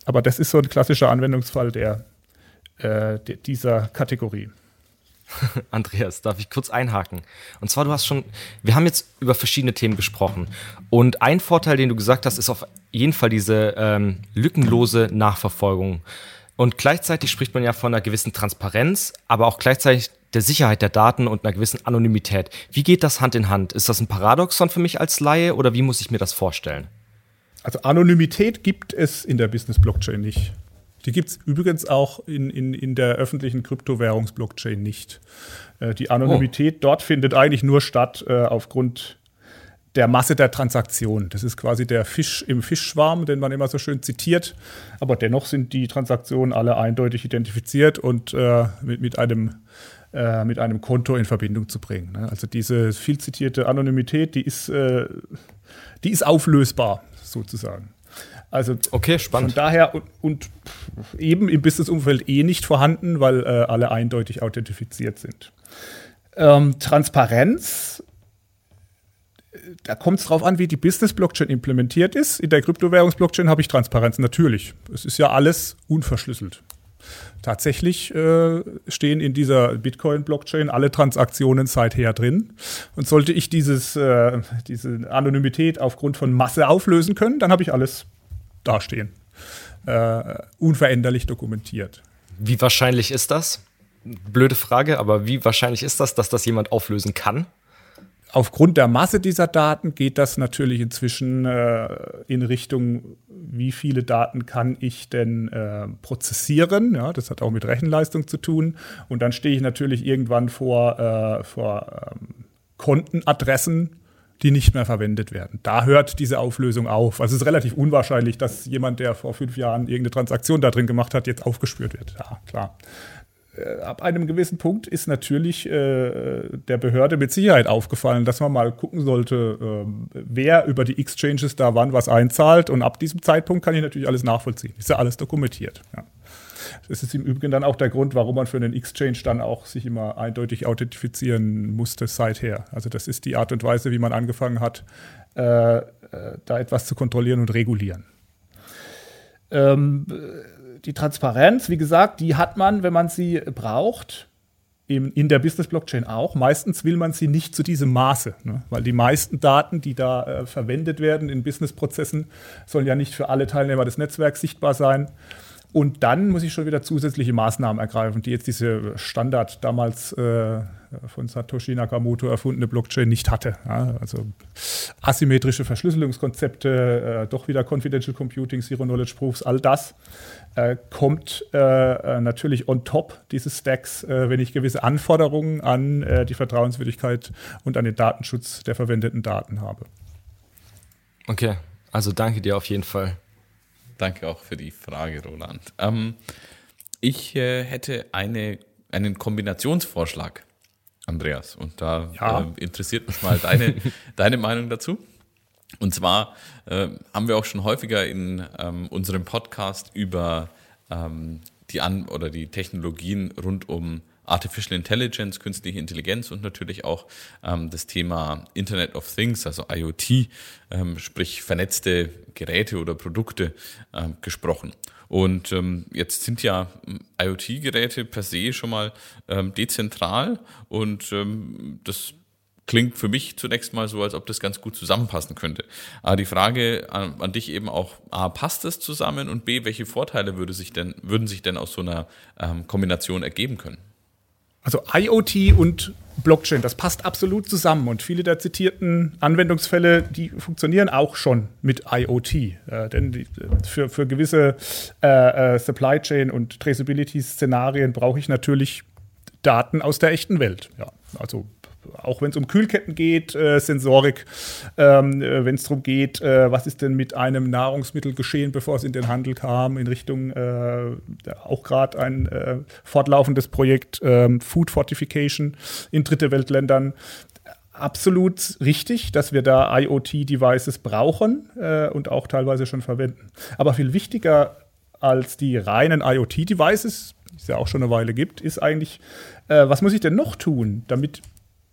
D: Aber das ist so ein klassischer Anwendungsfall der, äh, dieser Kategorie. <laughs>
B: Andreas, darf ich kurz einhaken? Und zwar, du hast schon, wir haben jetzt über verschiedene Themen gesprochen. Und ein Vorteil, den du gesagt hast, ist auf jeden Fall diese ähm, lückenlose Nachverfolgung. Und gleichzeitig spricht man ja von einer gewissen Transparenz, aber auch gleichzeitig der Sicherheit der Daten und einer gewissen Anonymität. Wie geht das Hand in Hand? Ist das ein Paradoxon für mich als Laie oder wie muss ich mir das vorstellen?
D: Also Anonymität gibt es in der Business-Blockchain nicht. Die gibt es übrigens auch in, in, in der öffentlichen Kryptowährungs-Blockchain nicht. Äh, die Anonymität oh. dort findet eigentlich nur statt äh, aufgrund der Masse der Transaktionen. Das ist quasi der Fisch im Fischschwarm, den man immer so schön zitiert. Aber dennoch sind die Transaktionen alle eindeutig identifiziert und äh, mit, mit, einem, äh, mit einem Konto in Verbindung zu bringen. Ne? Also diese viel zitierte Anonymität, die ist, äh, die ist auflösbar sozusagen. Also
B: okay, spannend.
D: Von daher und, und eben im Businessumfeld eh nicht vorhanden, weil äh, alle eindeutig authentifiziert sind. Ähm, Transparenz da kommt es darauf an, wie die Business-Blockchain implementiert ist. In der Kryptowährungs-Blockchain habe ich Transparenz, natürlich. Es ist ja alles unverschlüsselt. Tatsächlich äh, stehen in dieser Bitcoin-Blockchain alle Transaktionen seither drin. Und sollte ich dieses, äh, diese Anonymität aufgrund von Masse auflösen können, dann habe ich alles dastehen. Äh, unveränderlich dokumentiert.
B: Wie wahrscheinlich ist das? Blöde Frage, aber wie wahrscheinlich ist das, dass das jemand auflösen kann?
D: Aufgrund der Masse dieser Daten geht das natürlich inzwischen äh, in Richtung, wie viele Daten kann ich denn äh, prozessieren. Ja, das hat auch mit Rechenleistung zu tun. Und dann stehe ich natürlich irgendwann vor, äh, vor ähm, Kontenadressen, die nicht mehr verwendet werden. Da hört diese Auflösung auf. Also es ist relativ unwahrscheinlich, dass jemand, der vor fünf Jahren irgendeine Transaktion da drin gemacht hat, jetzt aufgespürt wird. Ja, klar. Äh, ab einem gewissen Punkt ist natürlich äh, der Behörde mit Sicherheit aufgefallen, dass man mal gucken sollte, äh, wer über die Exchanges da wann was einzahlt. Und ab diesem Zeitpunkt kann ich natürlich alles nachvollziehen. Ist ja alles dokumentiert. Ja. Das ist im Übrigen dann auch der Grund, warum man für einen Exchange dann auch sich immer eindeutig authentifizieren musste seither. Also das ist die Art und Weise, wie man angefangen hat, äh, äh da etwas zu kontrollieren und regulieren. Ähm, die Transparenz, wie gesagt, die hat man, wenn man sie braucht, in, in der Business Blockchain auch. Meistens will man sie nicht zu diesem Maße, ne? weil die meisten Daten, die da äh, verwendet werden in Businessprozessen, sollen ja nicht für alle Teilnehmer des Netzwerks sichtbar sein. Und dann muss ich schon wieder zusätzliche Maßnahmen ergreifen, die jetzt diese Standard damals äh, von Satoshi Nakamoto erfundene Blockchain nicht hatte. Ja, also asymmetrische Verschlüsselungskonzepte, äh, doch wieder Confidential Computing, Zero Knowledge Proofs, all das kommt äh, äh natürlich on top dieses Stacks, äh, wenn ich gewisse Anforderungen an äh, die Vertrauenswürdigkeit und an den Datenschutz der verwendeten Daten habe.
B: Okay, also danke dir auf jeden Fall.
C: Danke auch für die Frage, Roland. Ähm, ich äh, hätte eine, einen Kombinationsvorschlag, Andreas. Und da ja. äh, interessiert mich mal deine, <laughs> deine Meinung dazu. Und zwar äh, haben wir auch schon häufiger in ähm, unserem Podcast über ähm, die An- oder die Technologien rund um Artificial Intelligence, künstliche Intelligenz und natürlich auch ähm, das Thema Internet of Things, also IoT, ähm, sprich vernetzte Geräte oder Produkte ähm, gesprochen. Und ähm, jetzt sind ja ähm, IoT-Geräte per se schon mal ähm, dezentral und ähm, das klingt für mich zunächst mal so, als ob das ganz gut zusammenpassen könnte. Aber die Frage an, an, dich eben auch, A, passt das zusammen und B, welche Vorteile würde sich denn, würden sich denn aus so einer ähm, Kombination ergeben können?
D: Also IoT und Blockchain, das passt absolut zusammen und viele der zitierten Anwendungsfälle, die funktionieren auch schon mit IoT. Äh, denn die, für, für gewisse äh, äh, Supply Chain und Traceability-Szenarien brauche ich natürlich Daten aus der echten Welt. Ja, also auch wenn es um Kühlketten geht, äh, Sensorik, ähm, äh, wenn es darum geht, äh, was ist denn mit einem Nahrungsmittel geschehen, bevor es in den Handel kam, in Richtung äh, auch gerade ein äh, fortlaufendes Projekt ähm, Food Fortification in dritte Weltländern. Absolut richtig, dass wir da IoT-Devices brauchen äh, und auch teilweise schon verwenden. Aber viel wichtiger als die reinen IoT-Devices, die es ja auch schon eine Weile gibt, ist eigentlich, was muss ich denn noch tun, damit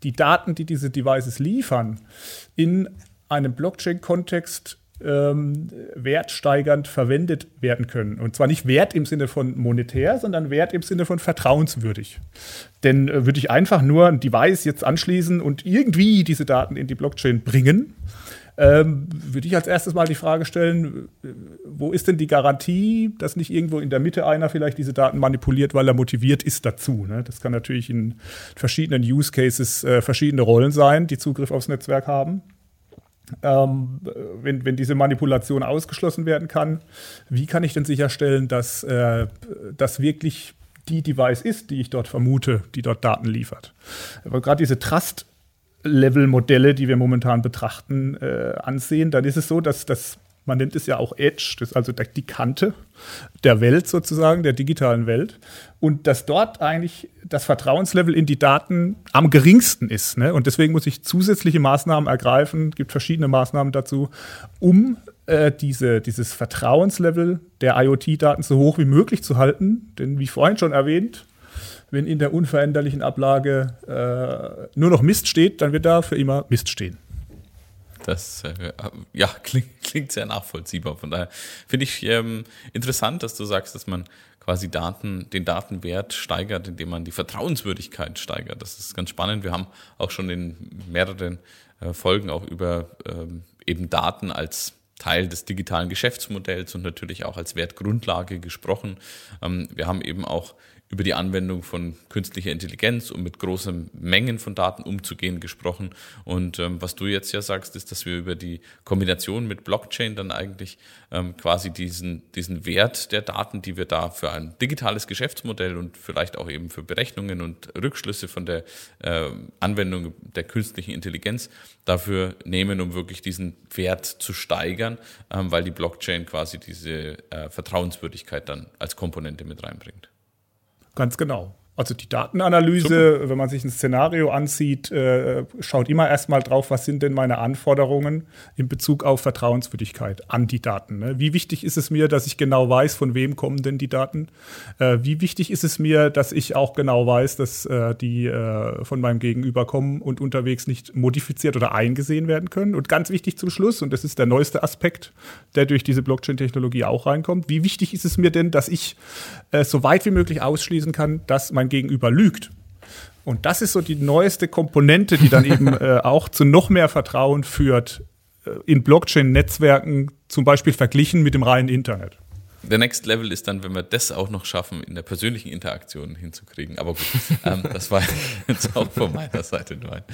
D: die Daten, die diese Devices liefern, in einem Blockchain-Kontext ähm, wertsteigernd verwendet werden können. Und zwar nicht Wert im Sinne von monetär, sondern Wert im Sinne von vertrauenswürdig. Denn äh, würde ich einfach nur ein Device jetzt anschließen und irgendwie diese Daten in die Blockchain bringen, ähm, würde ich als erstes mal die Frage stellen, wo ist denn die Garantie, dass nicht irgendwo in der Mitte einer vielleicht diese Daten manipuliert, weil er motiviert ist dazu? Ne? Das kann natürlich in verschiedenen Use Cases äh, verschiedene Rollen sein, die Zugriff aufs Netzwerk haben. Ähm, wenn, wenn diese Manipulation ausgeschlossen werden kann, wie kann ich denn sicherstellen, dass äh, das wirklich die Device ist, die ich dort vermute, die dort Daten liefert? Aber gerade diese Trust- Level-Modelle, die wir momentan betrachten, äh, ansehen, dann ist es so, dass das, man nennt es ja auch Edge, das ist also die Kante der Welt sozusagen, der digitalen Welt. Und dass dort eigentlich das Vertrauenslevel in die Daten am geringsten ist. Ne? Und deswegen muss ich zusätzliche Maßnahmen ergreifen, gibt verschiedene Maßnahmen dazu, um äh, diese, dieses Vertrauenslevel der IoT-Daten so hoch wie möglich zu halten. Denn wie vorhin schon erwähnt, wenn in der unveränderlichen Ablage äh, nur noch Mist steht, dann wird da für immer Mist stehen.
C: Das äh, ja, <laughs> klingt, klingt, sehr nachvollziehbar. Von daher finde ich ähm, interessant, dass du sagst, dass man quasi Daten, den Datenwert steigert, indem man die Vertrauenswürdigkeit steigert. Das ist ganz spannend. Wir haben auch schon in mehreren äh, Folgen auch über ähm, eben Daten als Teil des digitalen Geschäftsmodells und natürlich auch als Wertgrundlage gesprochen. Ähm, wir haben eben auch über die Anwendung von künstlicher Intelligenz, um mit großen Mengen von Daten umzugehen, gesprochen. Und ähm, was du jetzt ja sagst, ist, dass wir über die Kombination mit Blockchain dann eigentlich ähm, quasi diesen, diesen Wert der Daten, die wir da für ein digitales Geschäftsmodell und vielleicht auch eben für Berechnungen und Rückschlüsse von der äh, Anwendung der künstlichen Intelligenz dafür nehmen, um wirklich diesen Wert zu steigern, ähm, weil die Blockchain quasi diese äh, Vertrauenswürdigkeit dann als Komponente mit reinbringt.
D: Ganz genau. Also die Datenanalyse, Super. wenn man sich ein Szenario ansieht, äh, schaut immer erstmal drauf, was sind denn meine Anforderungen in Bezug auf Vertrauenswürdigkeit an die Daten. Ne? Wie wichtig ist es mir, dass ich genau weiß, von wem kommen denn die Daten? Äh, wie wichtig ist es mir, dass ich auch genau weiß, dass äh, die äh, von meinem Gegenüber kommen und unterwegs nicht modifiziert oder eingesehen werden können? Und ganz wichtig zum Schluss, und das ist der neueste Aspekt, der durch diese Blockchain-Technologie auch reinkommt, wie wichtig ist es mir denn, dass ich äh, so weit wie möglich ausschließen kann, dass mein mein Gegenüber lügt. Und das ist so die neueste Komponente, die dann eben <laughs> äh, auch zu noch mehr Vertrauen führt äh, in Blockchain-Netzwerken, zum Beispiel verglichen mit dem reinen Internet.
C: der Next Level ist dann, wenn wir das auch noch schaffen, in der persönlichen Interaktion hinzukriegen. Aber gut, <laughs> ähm, das war jetzt auch von meiner Seite nur ein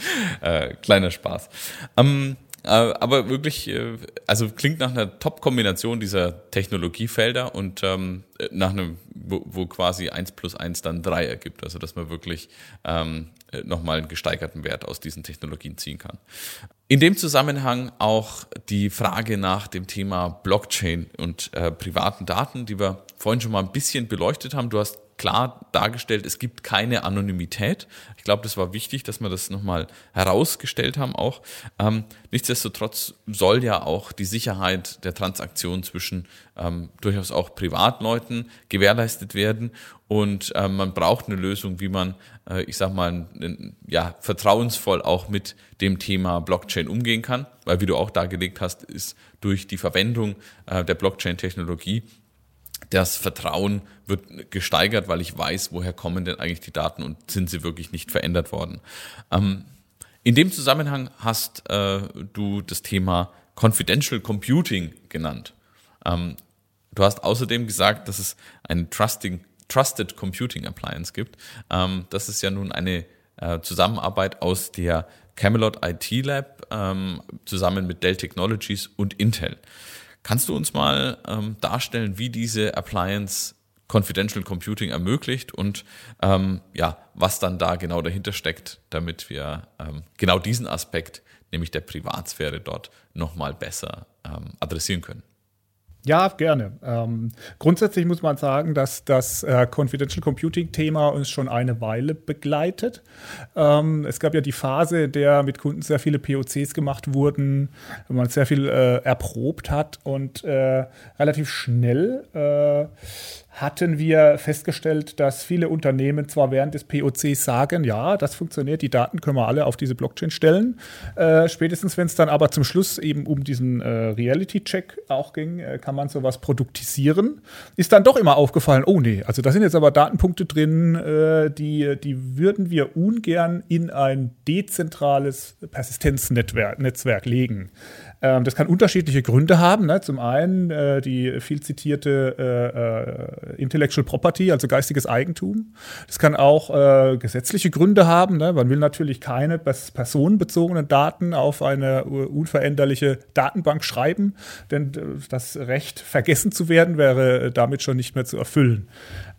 C: äh, kleiner Spaß. Ähm, äh, aber wirklich, äh, also klingt nach einer Top-Kombination dieser Technologiefelder und ähm, nach einem, wo, wo quasi eins plus eins dann drei ergibt. Also dass man wirklich ähm, nochmal einen gesteigerten Wert aus diesen Technologien ziehen kann. In dem Zusammenhang auch die Frage nach dem Thema Blockchain und äh, privaten Daten, die wir vorhin schon mal ein bisschen beleuchtet haben. Du hast klar dargestellt, es gibt keine Anonymität. Ich glaube, das war wichtig, dass wir das nochmal herausgestellt haben auch. Ähm, nichtsdestotrotz soll ja auch die Sicherheit der Transaktion zwischen ähm, durchaus auch Privatleuten gewährleistet werden und ähm, man braucht eine Lösung, wie man, äh, ich sag mal, ja, vertrauensvoll auch mit dem Thema Blockchain umgehen kann, weil wie du auch dargelegt hast, ist durch die Verwendung äh, der Blockchain-Technologie das Vertrauen wird gesteigert, weil ich weiß, woher kommen denn eigentlich die Daten und sind sie wirklich nicht verändert worden. Ähm, in dem Zusammenhang hast äh, du das Thema Confidential Computing genannt. Ähm, du hast außerdem gesagt, dass es eine Trusting, Trusted Computing Appliance gibt. Ähm, das ist ja nun eine äh, Zusammenarbeit aus der Camelot IT Lab ähm, zusammen mit Dell Technologies und Intel. Kannst du uns mal ähm, darstellen, wie diese Appliance Confidential Computing ermöglicht und ähm, ja, was dann da genau dahinter steckt, damit wir ähm, genau diesen Aspekt, nämlich der Privatsphäre dort nochmal besser ähm, adressieren können?
D: Ja, gerne. Ähm, grundsätzlich muss man sagen, dass das äh, Confidential Computing-Thema uns schon eine Weile begleitet. Ähm, es gab ja die Phase, in der mit Kunden sehr viele POCs gemacht wurden, wenn man sehr viel äh, erprobt hat und äh, relativ schnell äh, hatten wir festgestellt, dass viele Unternehmen zwar während des POCs sagen, ja, das funktioniert, die Daten können wir alle auf diese Blockchain stellen. Äh, spätestens, wenn es dann aber zum Schluss eben um diesen äh, Reality-Check auch ging, äh, kann man sowas produktisieren. Ist dann doch immer aufgefallen, oh nee, also da sind jetzt aber Datenpunkte drin, äh, die, die würden wir ungern in ein dezentrales Persistenznetzwerk Netzwerk legen. Ähm, das kann unterschiedliche Gründe haben. Ne? Zum einen äh, die viel zitierte äh, äh, Intellectual Property, also geistiges Eigentum. Das kann auch äh, gesetzliche Gründe haben. Ne? Man will natürlich keine personenbezogenen Daten auf eine unveränderliche Datenbank schreiben, denn äh, das Recht, vergessen zu werden, wäre damit schon nicht mehr zu erfüllen.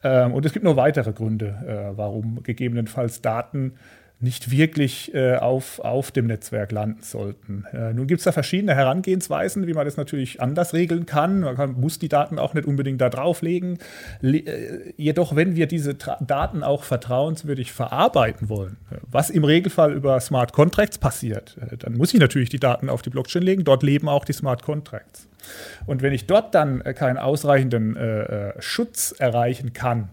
D: Ähm, und es gibt noch weitere Gründe, äh, warum gegebenenfalls Daten nicht wirklich äh, auf, auf dem Netzwerk landen sollten. Äh, nun gibt es da verschiedene Herangehensweisen, wie man das natürlich anders regeln kann. Man kann, muss die Daten auch nicht unbedingt da drauflegen. Le äh, jedoch, wenn wir diese Tra Daten auch vertrauenswürdig verarbeiten wollen, äh, was im Regelfall über Smart Contracts passiert, äh, dann muss ich natürlich die Daten auf die Blockchain legen. Dort leben auch die Smart Contracts. Und wenn ich dort dann äh, keinen ausreichenden äh, äh, Schutz erreichen kann,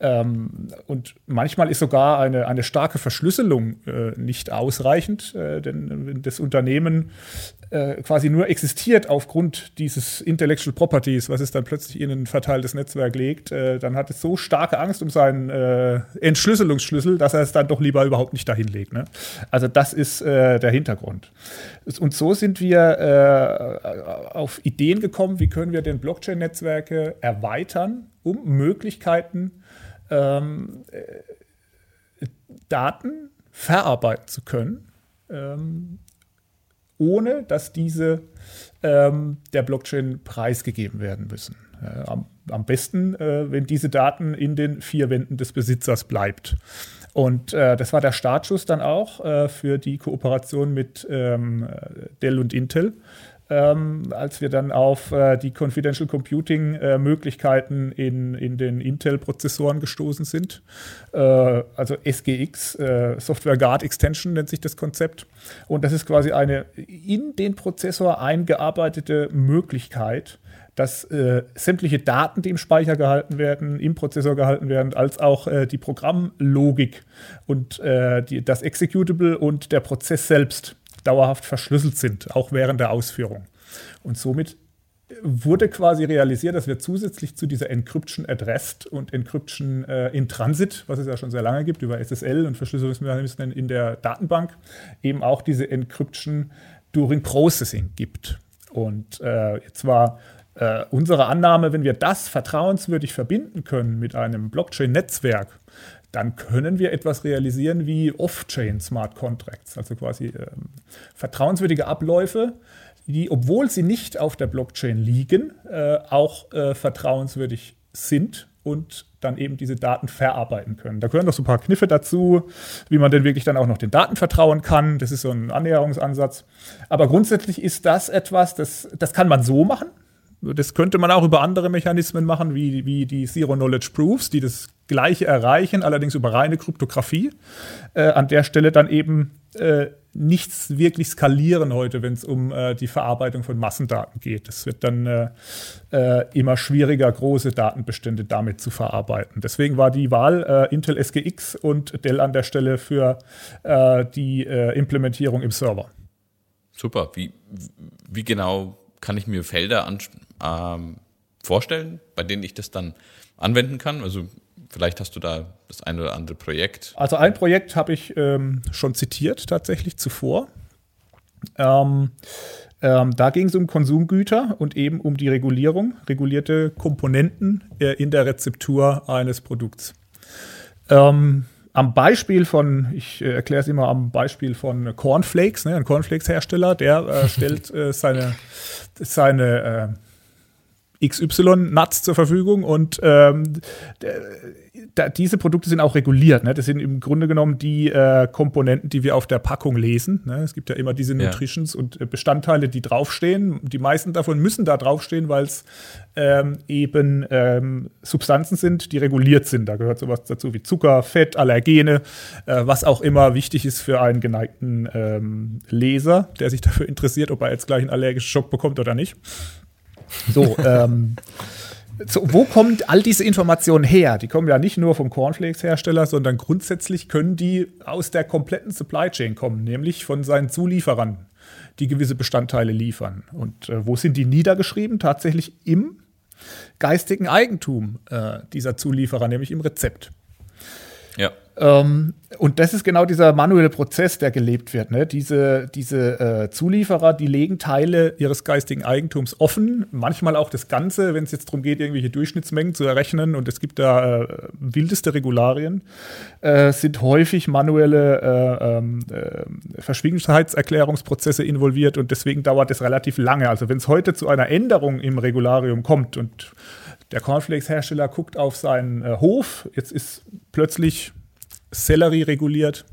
D: ähm, und manchmal ist sogar eine, eine starke Verschlüsselung äh, nicht ausreichend, äh, denn wenn das Unternehmen äh, quasi nur existiert aufgrund dieses Intellectual Properties, was es dann plötzlich in ein verteiltes Netzwerk legt, dann hat es so starke Angst um seinen Entschlüsselungsschlüssel, dass er es dann doch lieber überhaupt nicht dahin legt. Ne? Also das ist der Hintergrund. Und so sind wir auf Ideen gekommen, wie können wir den Blockchain-Netzwerke erweitern, um Möglichkeiten, ähm, äh, Daten verarbeiten zu können, ähm, ohne dass diese ähm, der Blockchain preisgegeben werden müssen. Äh, am, am, besten, äh, wenn diese Daten in den vier Wänden des Besitzers bleibt. Und äh, das war der Startschuss dann auch äh, für die Kooperation mit ähm, Dell und Intel, ähm, als wir dann auf äh, die Confidential Computing äh, Möglichkeiten in, in den Intel-Prozessoren gestoßen sind. Äh, also SGX, äh, Software Guard Extension nennt sich das Konzept. Und das ist quasi eine in den Prozessor eingearbeitete Möglichkeit, dass äh, sämtliche Daten, die im Speicher gehalten werden, im Prozessor gehalten werden, als auch äh, die Programmlogik und äh, die, das Executable und der Prozess selbst dauerhaft verschlüsselt sind, auch während der Ausführung. Und somit wurde quasi realisiert, dass wir zusätzlich zu dieser Encryption Rest und Encryption äh, in Transit, was es ja schon sehr lange gibt, über SSL und Verschlüsselungsmechanismen in der Datenbank, eben auch diese Encryption during Processing gibt. Und äh, jetzt war Äh, unsere Annahme, wenn wir das vertrauenswürdig verbinden können mit einem Blockchain-Netzwerk, dann können wir etwas realisieren wie Off-Chain Smart Contracts, also quasi äh, vertrauenswürdige Abläufe, die, obwohl sie nicht auf der Blockchain liegen, äh, auch äh, vertrauenswürdig sind und dann eben diese Daten verarbeiten können. Da gehören noch so ein paar Kniffe dazu, wie man denn wirklich dann auch noch den Daten vertrauen kann. Das ist so ein Annäherungsansatz. Aber grundsätzlich ist das etwas, das, das kann man so machen. Das könnte man auch über andere Mechanismen machen, wie, wie die Zero-Knowledge Proofs, die das Gleiche erreichen, allerdings über reine Kryptographie. Äh, an der Stelle dann eben äh, nichts wirklich skalieren heute, wenn es um äh, die Verarbeitung von Massendaten geht. Es wird dann äh, äh, immer schwieriger, große Datenbestände damit zu verarbeiten. Deswegen war die Wahl äh, Intel SGX und Dell an der Stelle für die Implementierung im Server.
C: Super. Wie, wie genau kann ich mir Felder an, ähm, vorstellen, bei denen ich das dann anwenden kann? Also vielleicht hast du da das ein oder andere Projekt.
D: Also ein Projekt habe ich ähm, schon zitiert tatsächlich zuvor. Ähm, ähm, da ging es um Konsumgüter und eben um die Regulierung, regulierte Komponenten äh, in der Rezeptur eines Produkts. Ähm, am Beispiel von, ich äh, erkläre es immer am Beispiel von Cornflakes, ne, ein Cornflakes-Hersteller, der äh, stellt äh, seine, seine äh, XY-Nuts zur Verfügung und ähm, da, diese Produkte sind auch reguliert. Ne? Das sind im Grunde genommen die äh, Komponenten, die wir auf der Packung lesen. Ne? Es gibt ja immer diese Nutritions- ja. und äh, Bestandteile, die draufstehen. Die meisten davon müssen da draufstehen, weil es ähm, eben ähm, Substanzen sind, die reguliert sind. Da gehört sowas dazu wie Zucker, Fett, Allergene, äh, was auch immer wichtig ist für einen geneigten ähm, Leser, der sich dafür interessiert, ob er jetzt gleich einen allergischen Schock bekommt oder nicht. So, ähm, so, wo kommen all diese Informationen her? Die kommen ja nicht nur vom Cornflakes-Hersteller, sondern grundsätzlich können die aus der kompletten Supply Chain kommen, nämlich von seinen Zulieferern, die gewisse Bestandteile liefern. Und äh, wo sind die niedergeschrieben? Tatsächlich im geistigen Eigentum äh, dieser Zulieferer, nämlich im Rezept.
C: Ja.
D: Ähm, und das ist genau dieser manuelle Prozess, der gelebt wird. Ne? Diese, diese äh, Zulieferer, die legen Teile ihres geistigen Eigentums offen, manchmal auch das Ganze, wenn es jetzt darum geht, irgendwelche Durchschnittsmengen zu errechnen und es gibt da äh, wildeste Regularien, äh, sind häufig manuelle äh, ähm, äh, Verschwiegenheitserklärungsprozesse involviert und deswegen dauert es relativ lange. Also wenn es heute zu einer Änderung im Regularium kommt und der Cornflakes-Hersteller guckt auf seinen äh, Hof, jetzt ist plötzlich Sellerie reguliert.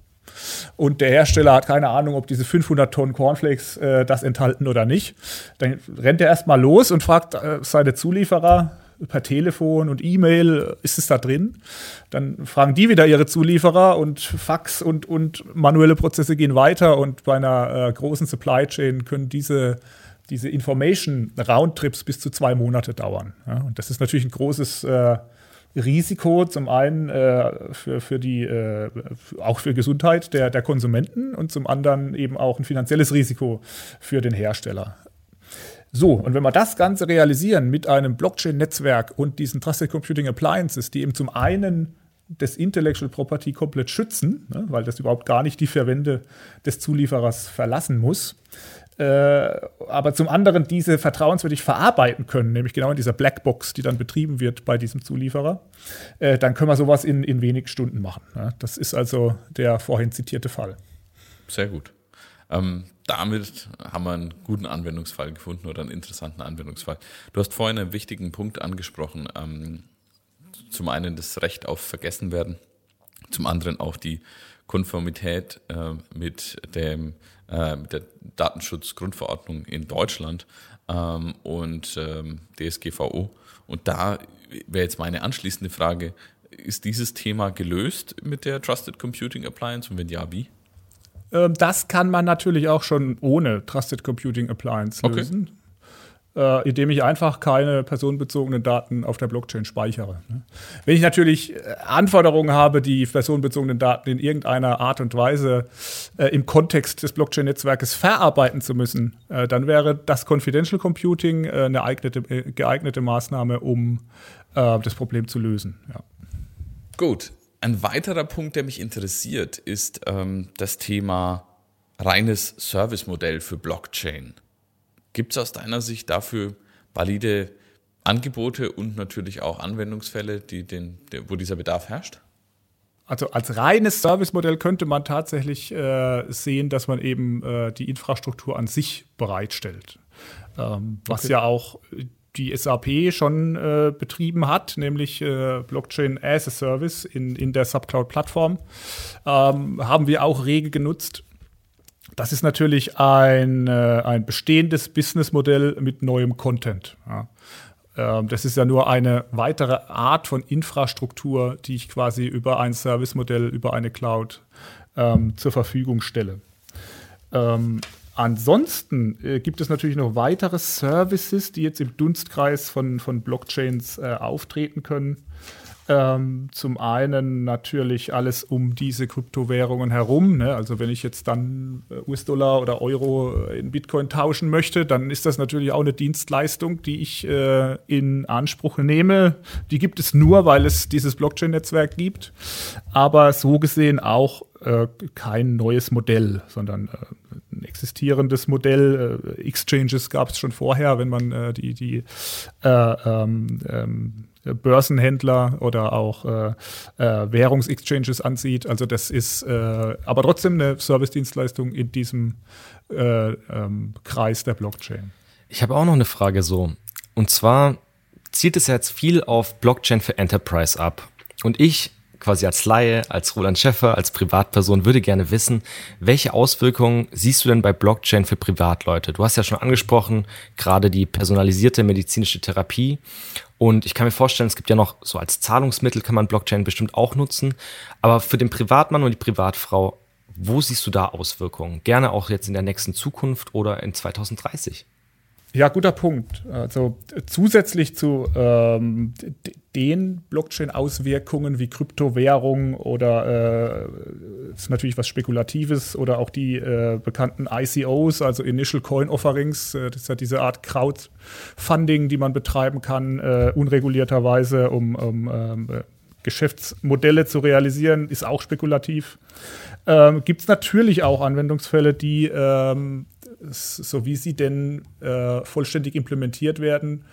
D: Und der Hersteller hat keine Ahnung, ob diese 500 Tonnen Cornflakes äh, das enthalten oder nicht. Dann rennt er erstmal los und fragt äh, seine Zulieferer per Telefon und E-Mail, ist es da drin? Dann fragen die wieder ihre Zulieferer und Fax und, und manuelle Prozesse gehen weiter. Und bei einer äh, großen Supply Chain können diese, diese Information Roundtrips bis zu zwei Monate dauern. Ja? Und das ist natürlich ein großes äh, Risiko zum einen äh, für, für die, äh, auch für Gesundheit der, der Konsumenten und zum anderen eben auch ein finanzielles Risiko für den Hersteller. So, und wenn wir das Ganze realisieren mit einem Blockchain-Netzwerk und diesen Trusted Computing Appliances, die eben zum einen das Intellectual Property komplett schützen, ne, weil das überhaupt gar nicht die Verwende des Zulieferers verlassen muss, aber zum anderen diese vertrauenswürdig verarbeiten können, nämlich genau in dieser Blackbox, die dann betrieben wird bei diesem Zulieferer, äh, dann können wir sowas in, in wenig Stunden machen. Ja? Das ist also der vorhin zitierte Fall.
C: Sehr gut. Ähm, damit haben wir einen guten Anwendungsfall gefunden oder einen interessanten Anwendungsfall. Du hast vorhin einen wichtigen Punkt angesprochen. Ähm, zum einen das Recht auf Vergessenwerden, zum anderen auch die Konformität äh, mit dem äh, mit der Datenschutzgrundverordnung in Deutschland ähm, und ähm, DSGVO. Und da wäre jetzt meine anschließende Frage, ist dieses Thema gelöst mit der Trusted Computing Appliance und wenn ja, wie?
D: Ähm, das kann man natürlich auch schon ohne Trusted Computing Appliance lösen. Okay äh, indem ich einfach keine personenbezogenen Daten auf der Blockchain speichere. Ne? Wenn ich natürlich äh, Anforderungen habe, die personenbezogenen Daten in irgendeiner Art und Weise äh, im Kontext des Blockchain-Netzwerkes verarbeiten zu müssen, äh, dann wäre das Confidential Computing äh, eine eignete, äh, geeignete Maßnahme, um das Problem zu lösen. Ja.
C: Gut. Ein weiterer Punkt, der mich interessiert, ist ähm, das Thema reines Servicemodell für Blockchain. Gibt es aus deiner Sicht dafür valide Angebote und natürlich auch Anwendungsfälle, die den, wo dieser Bedarf herrscht?
D: Also als reines Servicemodell könnte man tatsächlich äh, sehen, dass man eben äh, die Infrastruktur an sich bereitstellt. Ähm, was okay. ja auch die SAP schon äh, betrieben hat, nämlich äh, Blockchain as a Service in, in der Subcloud-Plattform, ähm, haben wir auch rege genutzt. Das ist natürlich ein, äh, ein bestehendes Businessmodell mit neuem Content. Ja. Ähm, das ist ja nur eine weitere Art von Infrastruktur, die ich quasi über ein Servicemodell, über eine Cloud ähm, zur Verfügung stelle. Ähm, ansonsten äh, gibt es natürlich noch weitere Services, die jetzt im Dunstkreis von, von Blockchains äh, auftreten können. Ähm, zum einen natürlich alles um diese Kryptowährungen herum. Ne? Also wenn ich jetzt dann äh, US-Dollar oder Euro äh, in Bitcoin tauschen möchte, dann ist das natürlich auch eine Dienstleistung, die ich äh, in Anspruch nehme. Die gibt es nur, weil es dieses Blockchain-Netzwerk gibt. Aber so gesehen auch äh, kein neues Modell, sondern äh, ein existierendes Modell. Äh, Exchanges gab es schon vorher, wenn man die, die ähm, ähm, Börsenhändler oder auch äh, äh, Währungsexchanges ansieht. Also das ist äh, aber trotzdem eine Servicedienstleistung in diesem äh, ähm, Kreis der Blockchain.
B: Ich habe auch noch eine Frage so. Und zwar zielt es jetzt viel auf Blockchain für Enterprise ab. Und ich quasi als Laie, als Roland Schäffer, als Privatperson würde gerne wissen, welche Auswirkungen siehst du denn bei Blockchain für Privatleute? Du hast ja schon angesprochen, gerade die personalisierte medizinische Therapie. Und ich kann mir vorstellen, es gibt ja noch so als Zahlungsmittel kann man Blockchain bestimmt auch nutzen. Aber für den Privatmann und die Privatfrau, wo siehst du da Auswirkungen? Gerne auch jetzt in der nächsten Zukunft oder in 2030?
D: Ja, guter Punkt. Also zusätzlich zu ähm, den Blockchain-Auswirkungen wie Kryptowährung oder äh, ist natürlich was Spekulatives oder auch die äh, bekannten ICOs, also Initial Coin Offerings, äh, das ist ja diese Art Crowdfunding, die man betreiben kann, äh, unregulierterweise, um, um ähm, Geschäftsmodelle zu realisieren, ist auch spekulativ. Ähm, Gibt es natürlich auch Anwendungsfälle, die ähm, so wie sie denn äh, vollständig implementiert werden,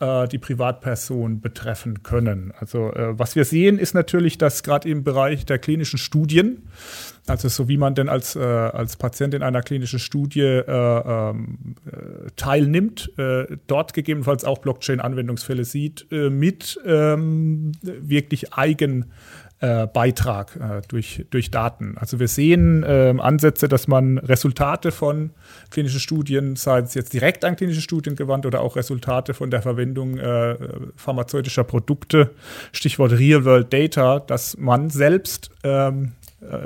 D: äh, die Privatperson betreffen können. Also äh, was wir sehen, ist natürlich, dass gerade im Bereich der klinischen Studien, also so wie man denn als, äh, als Patient in einer klinischen Studie äh, ähm, äh, teilnimmt, dort gegebenenfalls auch Blockchain-Anwendungsfälle sieht, mit ähm, wirklich eigen äh, Beitrag äh, durch, durch Daten. Also wir sehen äh, Ansätze, dass man Resultate von klinischen Studien, sei es jetzt direkt an klinische Studien gewandt oder auch Resultate von der Verwendung äh, pharmazeutischer Produkte, Stichwort Real-World Data, dass man selbst ähm, äh,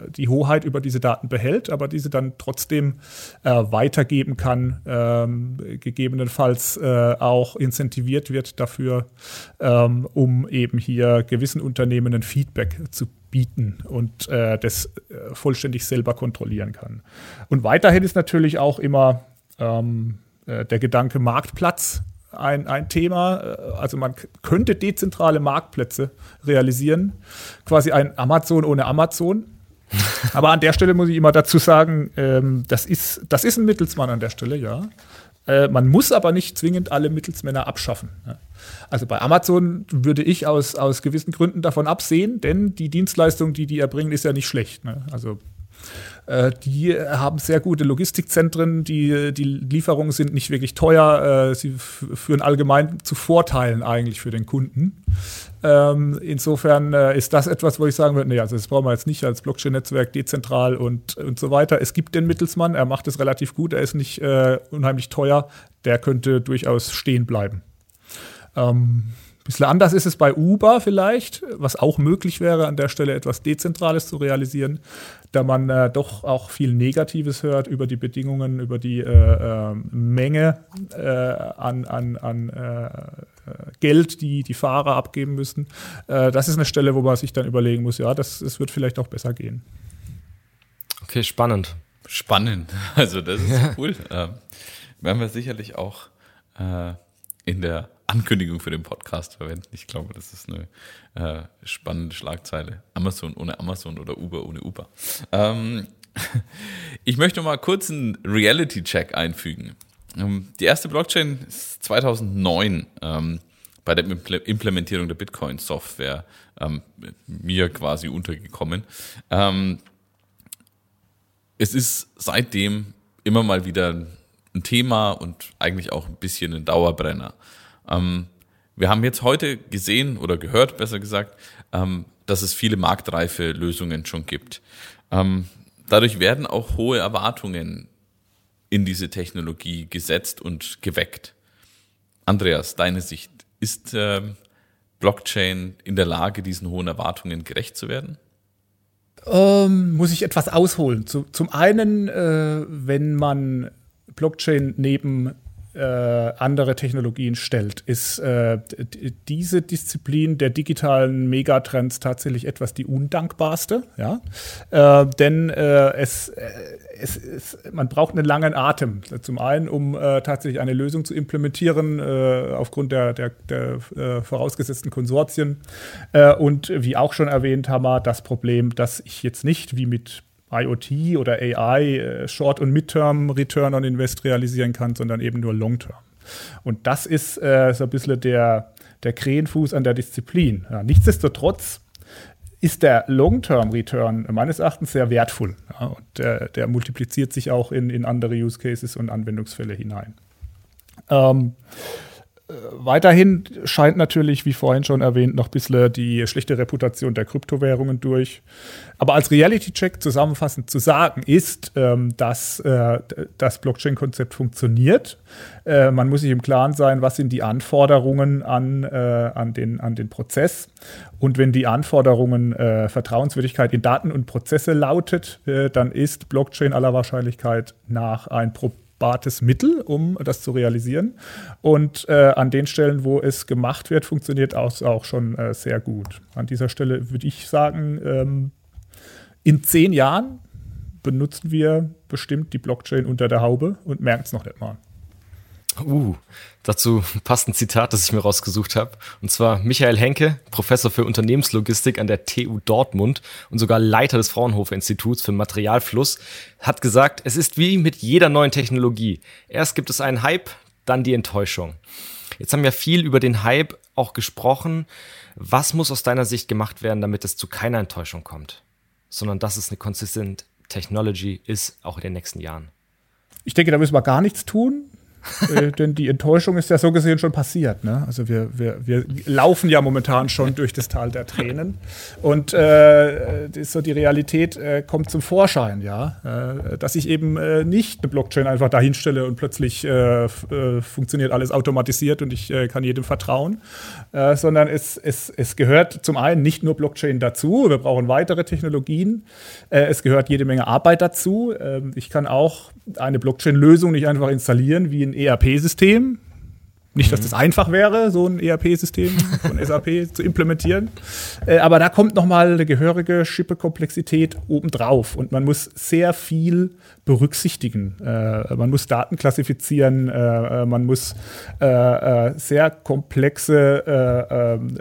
D: die Hoheit über diese Daten behält, aber diese dann trotzdem äh, weitergeben kann, ähm, gegebenenfalls äh, auch incentiviert wird dafür, ähm, um eben hier gewissen Unternehmen ein Feedback zu bieten und äh, das äh, vollständig selber kontrollieren kann. Und weiterhin ist natürlich auch immer ähm, äh, der Gedanke Marktplatz ein, ein Thema. Also man könnte dezentrale Marktplätze realisieren, quasi ein Amazon ohne Amazon. <laughs> Aber an der Stelle muss ich immer dazu sagen, ähm, das, ist, das ist ein Mittelsmann an der Stelle, ja. Äh, man muss aber nicht zwingend alle Mittelsmänner abschaffen. Ja. Also bei Amazon würde ich aus, aus gewissen Gründen davon absehen, denn die Dienstleistung, die die erbringen, ist ja nicht schlecht. Ne? Also die haben sehr gute Logistikzentren, die, die Lieferungen sind nicht wirklich teuer, äh, sie führen allgemein zu Vorteilen eigentlich für den Kunden. Ähm, insofern äh, ist das etwas, wo ich sagen würde, nee, also das brauchen wir jetzt nicht als Blockchain-Netzwerk dezentral und, und so weiter. Es gibt den Mittelsmann, er macht es relativ gut, er ist nicht äh, unheimlich teuer, der könnte durchaus stehen bleiben. Ähm, bisschen anders ist es bei Uber vielleicht, was auch möglich wäre, an der Stelle etwas Dezentrales zu realisieren da man äh, doch auch viel Negatives hört über die Bedingungen, über die äh, äh, Menge äh, an, an, an äh, Geld, die die Fahrer abgeben müssen. Äh, das ist eine Stelle, wo man sich dann überlegen muss, ja, das, das wird vielleicht auch besser gehen.
B: Okay, spannend.
C: Spannend. <laughs> Also das ist ja. cool. Ähm, werden wir sicherlich auch in der Ankündigung für den Podcast verwenden. Ich glaube, das ist eine äh, spannende Schlagzeile. Amazon ohne Amazon oder Uber ohne Uber. Ähm, <laughs> ich möchte mal kurz einen Reality-Check einfügen. Ähm, die erste Blockchain ist 2009 ähm, bei der Implementierung der Bitcoin-Software ähm, mir quasi untergekommen. Ähm, es ist seitdem immer mal wieder ein Thema und eigentlich auch ein bisschen ein Dauerbrenner. Ähm, wir haben jetzt heute gesehen oder gehört, besser gesagt, ähm, dass es viele marktreife Lösungen schon gibt. Ähm, dadurch werden auch hohe Erwartungen in diese Technologie gesetzt und geweckt. Andreas, deine Sicht, ist äh, Blockchain in der Lage, diesen hohen Erwartungen gerecht zu werden?
D: Ähm, muss ich etwas ausholen. Zu, zum einen, äh, wenn man Blockchain neben äh, andere Technologien stellt, ist äh, diese Disziplin der digitalen Megatrends tatsächlich etwas die undankbarste. Ja? Äh, denn äh, es, äh, es, es, man braucht einen langen Atem. Zum einen, um äh, tatsächlich eine Lösung zu implementieren, aufgrund der, der, der vorausgesetzten Konsortien. und wie auch schon erwähnt, haben wir das Problem, dass ich jetzt nicht wie mit IoT oder AI äh, Short- und Midterm Return on Invest realisieren kann, sondern eben nur Long-Term. Und das ist äh, so ein bisschen der, der Krähenfuß an der Disziplin. Ja, nichtsdestotrotz ist der Long-Term-Return meines Erachtens sehr wertvoll. Ja, und der, der, multipliziert sich auch in, in andere Use Cases und Anwendungsfälle hinein. Ähm, weiterhin scheint natürlich, wie vorhin schon erwähnt, noch ein bisschen die schlechte Reputation der Kryptowährungen durch. Aber als Reality-Check zusammenfassend zu sagen ist, ähm, dass äh, das Blockchain-Konzept funktioniert. Äh, man muss sich im Klaren sein, was sind die Anforderungen an, äh, an, den, an den Prozess. Und wenn die Anforderungen äh, Vertrauenswürdigkeit in Daten und Prozesse lautet, äh, dann ist Blockchain aller Wahrscheinlichkeit nach ein Problem vereinbartes Mittel, um das zu realisieren. Und äh, an den Stellen, wo es gemacht wird, funktioniert es auch schon äh, sehr gut. An dieser Stelle würde ich sagen, ähm, in zehn Jahren benutzen wir bestimmt die Blockchain unter der Haube und merken es noch nicht mal.
B: Uh, dazu passt ein Zitat, das ich mir rausgesucht habe. Und zwar Michael Henke, Professor für Unternehmenslogistik an der TU Dortmund und sogar Leiter des Fraunhofer Instituts für Materialfluss, hat gesagt, es ist wie mit jeder neuen Technologie. Erst gibt es einen Hype, dann die Enttäuschung. Jetzt haben wir viel über den Hype auch gesprochen. Was muss aus deiner Sicht gemacht werden, damit es zu keiner Enttäuschung kommt? Sondern dass es eine consistent Technology ist, auch in den nächsten Jahren.
D: Ich denke, da müssen wir gar nichts tun äh, denn die Enttäuschung ist ja so gesehen schon passiert. Ne? Also wir, wir, wir laufen ja momentan schon durch das Tal der Tränen. Und äh, so die Realität äh, kommt zum Vorschein, ja. Äh, dass ich eben äh, nicht eine Blockchain einfach dahinstelle und plötzlich funktioniert alles automatisiert und ich kann jedem vertrauen. sondern es, es, es gehört zum einen nicht nur Blockchain dazu, wir brauchen weitere Technologien. es gehört jede Menge Arbeit dazu. Ähm, ich kann auch eine Blockchain-Lösung nicht einfach installieren wie ein ERP-System. Nicht, dass mhm. das einfach wäre, so ein ERP-System <laughs> von SAP zu implementieren. Äh, aber da kommt nochmal eine gehörige Schippe-Komplexität obendrauf. Und man muss sehr viel berücksichtigen. Äh, man muss Daten klassifizieren, äh, man muss sehr komplexe ähm,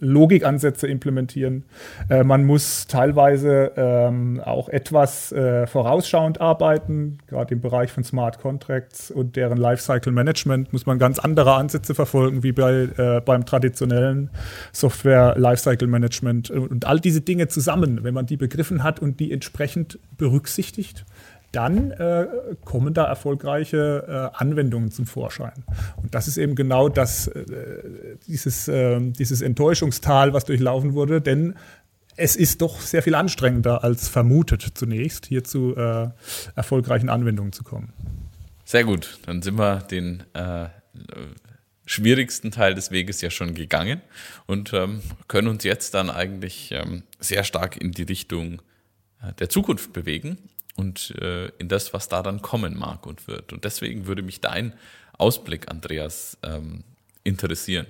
D: Logikansätze implementieren. Äh, man muss teilweise ähm, auch etwas äh, vorausschauend arbeiten, gerade im Bereich von Smart Contracts und deren Lifecycle Management muss man ganz andere Ansätze verfolgen wie bei, äh, beim traditionellen Software Lifecycle Management. Und all diese Dinge zusammen, wenn man die begriffen hat und die entsprechend berücksichtigt, dann äh, kommen da erfolgreiche äh, Anwendungen zum Vorschein. Und das ist eben genau das, äh, dieses, ähm, dieses Enttäuschungstal, was durchlaufen wurde, denn es ist doch sehr viel anstrengender als vermutet zunächst, hier zu äh, erfolgreichen Anwendungen zu kommen.
C: Sehr gut, dann sind wir den äh, schwierigsten Teil des Weges ja schon gegangen und ähm, können uns jetzt dann eigentlich ähm, sehr stark in die Richtung äh, der Zukunft bewegen und äh, in das, was da dann kommen mag und wird. Und deswegen würde mich dein Ausblick, Andreas, ähm, interessieren.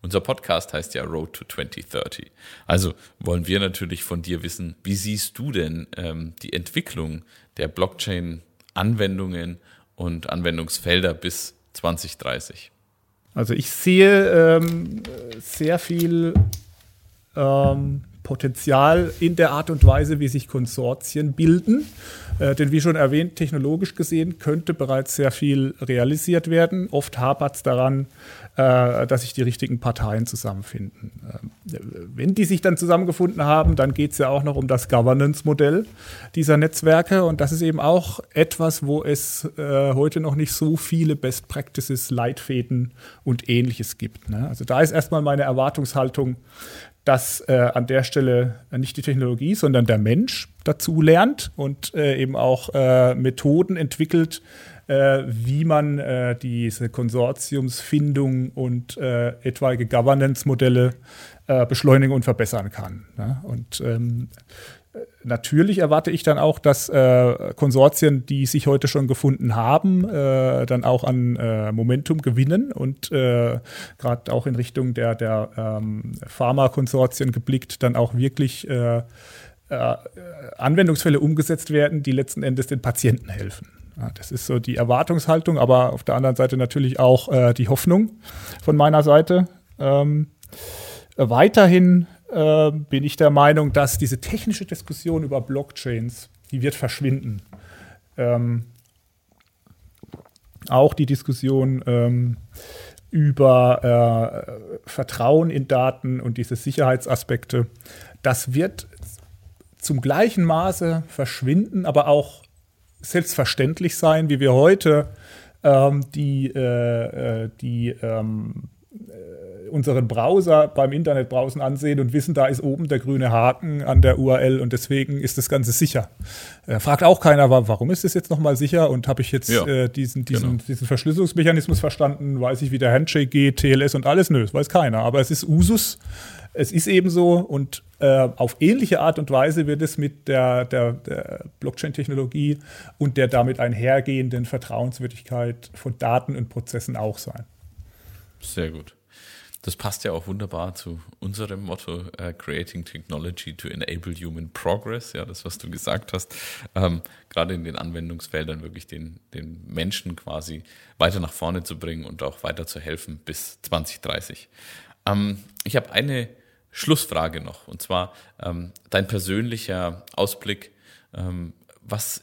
C: Unser Podcast heißt ja Road to 2030. Also wollen wir natürlich von dir wissen, wie siehst du denn ähm, die Entwicklung der Blockchain-Anwendungen und Anwendungsfelder bis 2030?
D: Also ich sehe ähm, sehr viel ähm, Potenzial in der Art und Weise, wie sich Konsortien bilden. Äh, denn wie schon erwähnt, technologisch gesehen könnte bereits sehr viel realisiert werden. Oft hapert es daran, äh, dass sich die richtigen Parteien zusammenfinden. Äh, wenn die sich dann zusammengefunden haben, dann geht es ja auch noch um das Governance-Modell dieser Netzwerke. Und das ist eben auch etwas, wo es äh, heute noch nicht so viele Best Practices, Leitfäden und ähnliches gibt. Ne? Also da ist erstmal meine Erwartungshaltung, dass äh, an der Stelle nicht die Technologie, sondern der Mensch dazu lernt und äh, eben auch äh, Methoden entwickelt, äh, wie man äh, diese Konsortiumsfindung und äh, etwaige Governance-Modelle beschleunigen und verbessern kann. Ne? Und ähm, Natürlich erwarte ich dann auch, dass äh, Konsortien, die sich heute schon gefunden haben, äh, dann auch an äh, Momentum gewinnen und äh, gerade auch in Richtung der, der ähm, Pharmakonsortien geblickt, dann auch wirklich äh, äh, Anwendungsfälle umgesetzt werden, die letzten Endes den Patienten helfen. Ja, das ist so die Erwartungshaltung, aber auf der anderen Seite natürlich auch die Hoffnung von meiner Seite. Ähm, weiterhin äh, bin ich der Meinung, dass diese technische Diskussion über Blockchains, die wird verschwinden. Ähm, auch die Diskussion ähm, über äh, Vertrauen in Daten und diese Sicherheitsaspekte, das wird zum gleichen Maße verschwinden, aber auch selbstverständlich sein, wie wir heute ähm, die, äh, äh die ähm, unseren Browser beim Internetbrowsen ansehen und wissen, da ist oben der grüne Haken an der URL und deswegen ist das Ganze sicher. Äh, fragt auch keiner, warum ist das jetzt nochmal sicher und habe ich jetzt ja, äh, diesen, diesen, genau. diesen Verschlüsselungsmechanismus verstanden, weiß ich, wie der Handshake geht, TLS und alles? Nö, das weiß keiner. Aber es ist Usus, es ist eben so und äh, auf ähnliche Art und Weise wird es mit der, der, der Blockchain-Technologie und der damit einhergehenden Vertrauenswürdigkeit von Daten und Prozessen auch sein.
C: Sehr gut. Das passt ja auch wunderbar zu unserem Motto, uh, Creating Technology to Enable Human Progress, ja, das, was du gesagt hast. Ähm, gerade in den Anwendungsfeldern wirklich den, den Menschen quasi weiter nach vorne zu bringen und auch weiter zu helfen bis 2030. Ähm, ich habe eine Schlussfrage noch, und zwar ähm, dein persönlicher Ausblick, ähm, was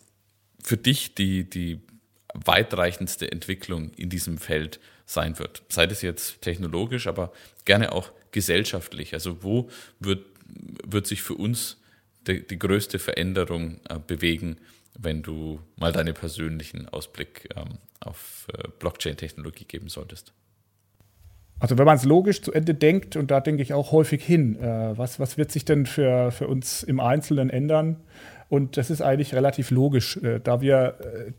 C: für dich die, die weitreichendste Entwicklung in diesem Feld sein wird. Sei das jetzt technologisch, aber gerne auch gesellschaftlich. Also wo wird, wird sich für uns die, die größte Veränderung äh, bewegen, wenn du mal deinen persönlichen Ausblick ähm, auf äh, Blockchain-Technologie geben solltest?
D: Also wenn man es logisch zu Ende denkt, und da denke ich auch häufig hin, äh, was, was wird sich denn für, für uns im Einzelnen ändern? Und das ist eigentlich relativ logisch, äh, da wir, äh,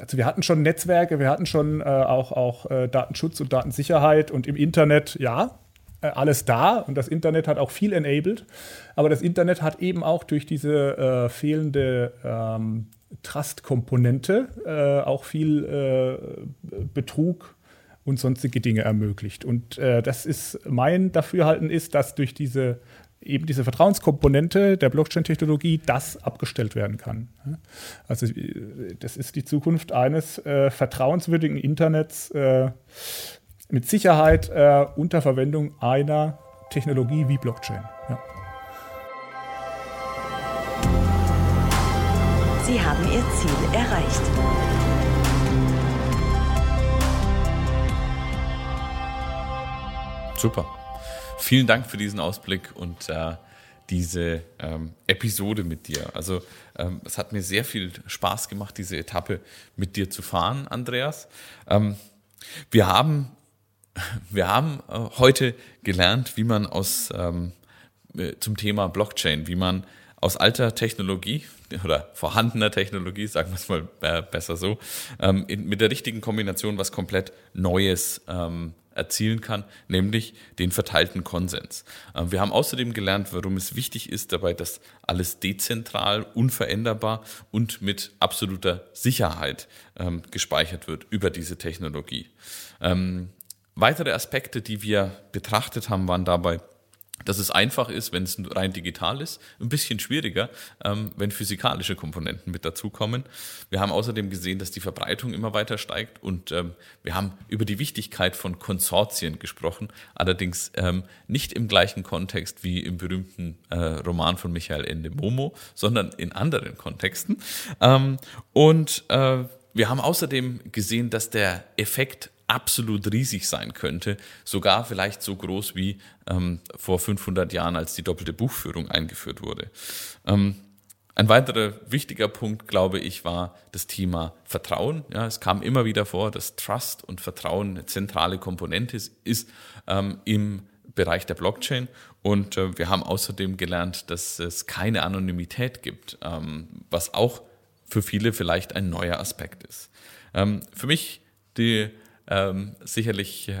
D: also wir hatten schon Netzwerke, wir hatten schon äh, auch, auch äh, Datenschutz und Datensicherheit und im Internet, ja, äh, alles da und das Internet hat auch viel enabled, aber das Internet hat eben auch durch diese äh, fehlende ähm, Trust-Komponente auch viel Betrug und sonstige Dinge ermöglicht. Und das ist mein Dafürhalten ist, dass durch diese eben diese Vertrauenskomponente der Blockchain-Technologie, das abgestellt werden kann. Also das ist die Zukunft eines äh, vertrauenswürdigen Internets äh, mit Sicherheit äh, unter Verwendung einer Technologie wie Blockchain. Ja.
A: Sie haben Ihr Ziel erreicht.
C: Super. Vielen Dank für diesen Ausblick und äh, diese ähm, Episode mit dir. Also ähm, es hat mir sehr viel Spaß gemacht, diese Etappe mit dir zu fahren, Andreas. Ähm, wir haben, <laughs> wir haben äh, heute gelernt, wie man aus ähm, äh, zum Thema Blockchain, wie man aus alter Technologie <laughs> oder vorhandener Technologie, sagen wir es mal äh, besser so, ähm, in, mit der richtigen Kombination was komplett Neues ähm, erzielen kann, nämlich den verteilten Konsens. Ähm, wir haben außerdem gelernt, warum es wichtig ist dabei, dass alles dezentral, unveränderbar und mit absoluter Sicherheit ähm, gespeichert wird über diese Technologie. Ähm, weitere Aspekte, die wir betrachtet haben, waren dabei dass es einfach ist, wenn es rein digital ist, ein bisschen schwieriger, ähm, wenn physikalische Komponenten mit dazukommen. Wir haben außerdem gesehen, dass die Verbreitung immer weiter steigt und ähm, wir haben über die Wichtigkeit von Konsortien gesprochen, allerdings ähm, nicht im gleichen Kontext wie im berühmten äh, Roman von Michael Ende Momo, sondern in anderen Kontexten. Ähm, und äh, wir haben außerdem gesehen, dass der Effekt absolut riesig sein könnte, sogar vielleicht so groß wie ähm, vor 500 Jahren, als die doppelte Buchführung eingeführt wurde. Ähm, ein weiterer wichtiger Punkt, glaube ich, war das Thema Vertrauen. Ja, es kam immer wieder vor, dass Trust und Vertrauen eine zentrale Komponente ist, ist ähm, im Bereich der Blockchain. Und äh, wir haben außerdem gelernt, dass es keine Anonymität gibt, ähm, was auch für viele vielleicht ein neuer Aspekt ist. Ähm, für mich die ähm, sicherlich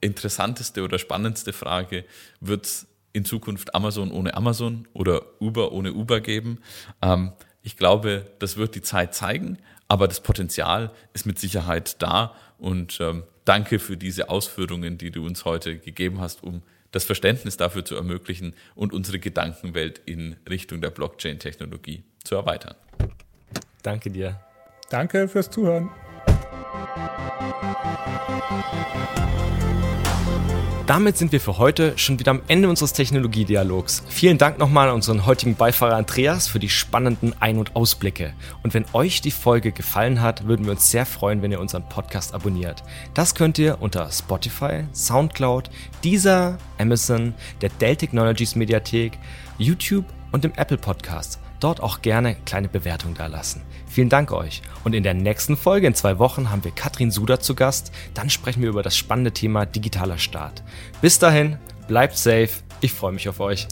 C: interessanteste oder spannendste Frage, wird es in Zukunft Amazon ohne Amazon oder Uber ohne Uber geben? Ähm, ich glaube, das wird die Zeit zeigen, aber das Potenzial ist mit Sicherheit da und ähm, danke für diese Ausführungen, die du uns heute gegeben hast, um das Verständnis dafür zu ermöglichen und unsere Gedankenwelt in Richtung der Blockchain-Technologie zu erweitern.
B: Danke dir.
D: Danke fürs Zuhören.
B: Damit sind wir für heute schon wieder am Ende unseres Technologiedialogs. Vielen Dank nochmal an unseren heutigen Beifahrer Andreas für die spannenden Ein- und Ausblicke. Und wenn euch die Folge gefallen hat, würden wir uns sehr freuen, wenn ihr unseren Podcast abonniert. Das könnt ihr unter Spotify, Soundcloud, Deezer, Amazon, der Dell Technologies Mediathek, YouTube und dem Apple Podcast. Dort auch gerne kleine Bewertung da lassen. Vielen Dank euch. Und in der nächsten Folge in zwei Wochen haben wir Katrin Suder zu Gast. Dann sprechen wir über das spannende Thema digitaler Staat. Bis dahin, bleibt safe. Ich freue mich auf euch.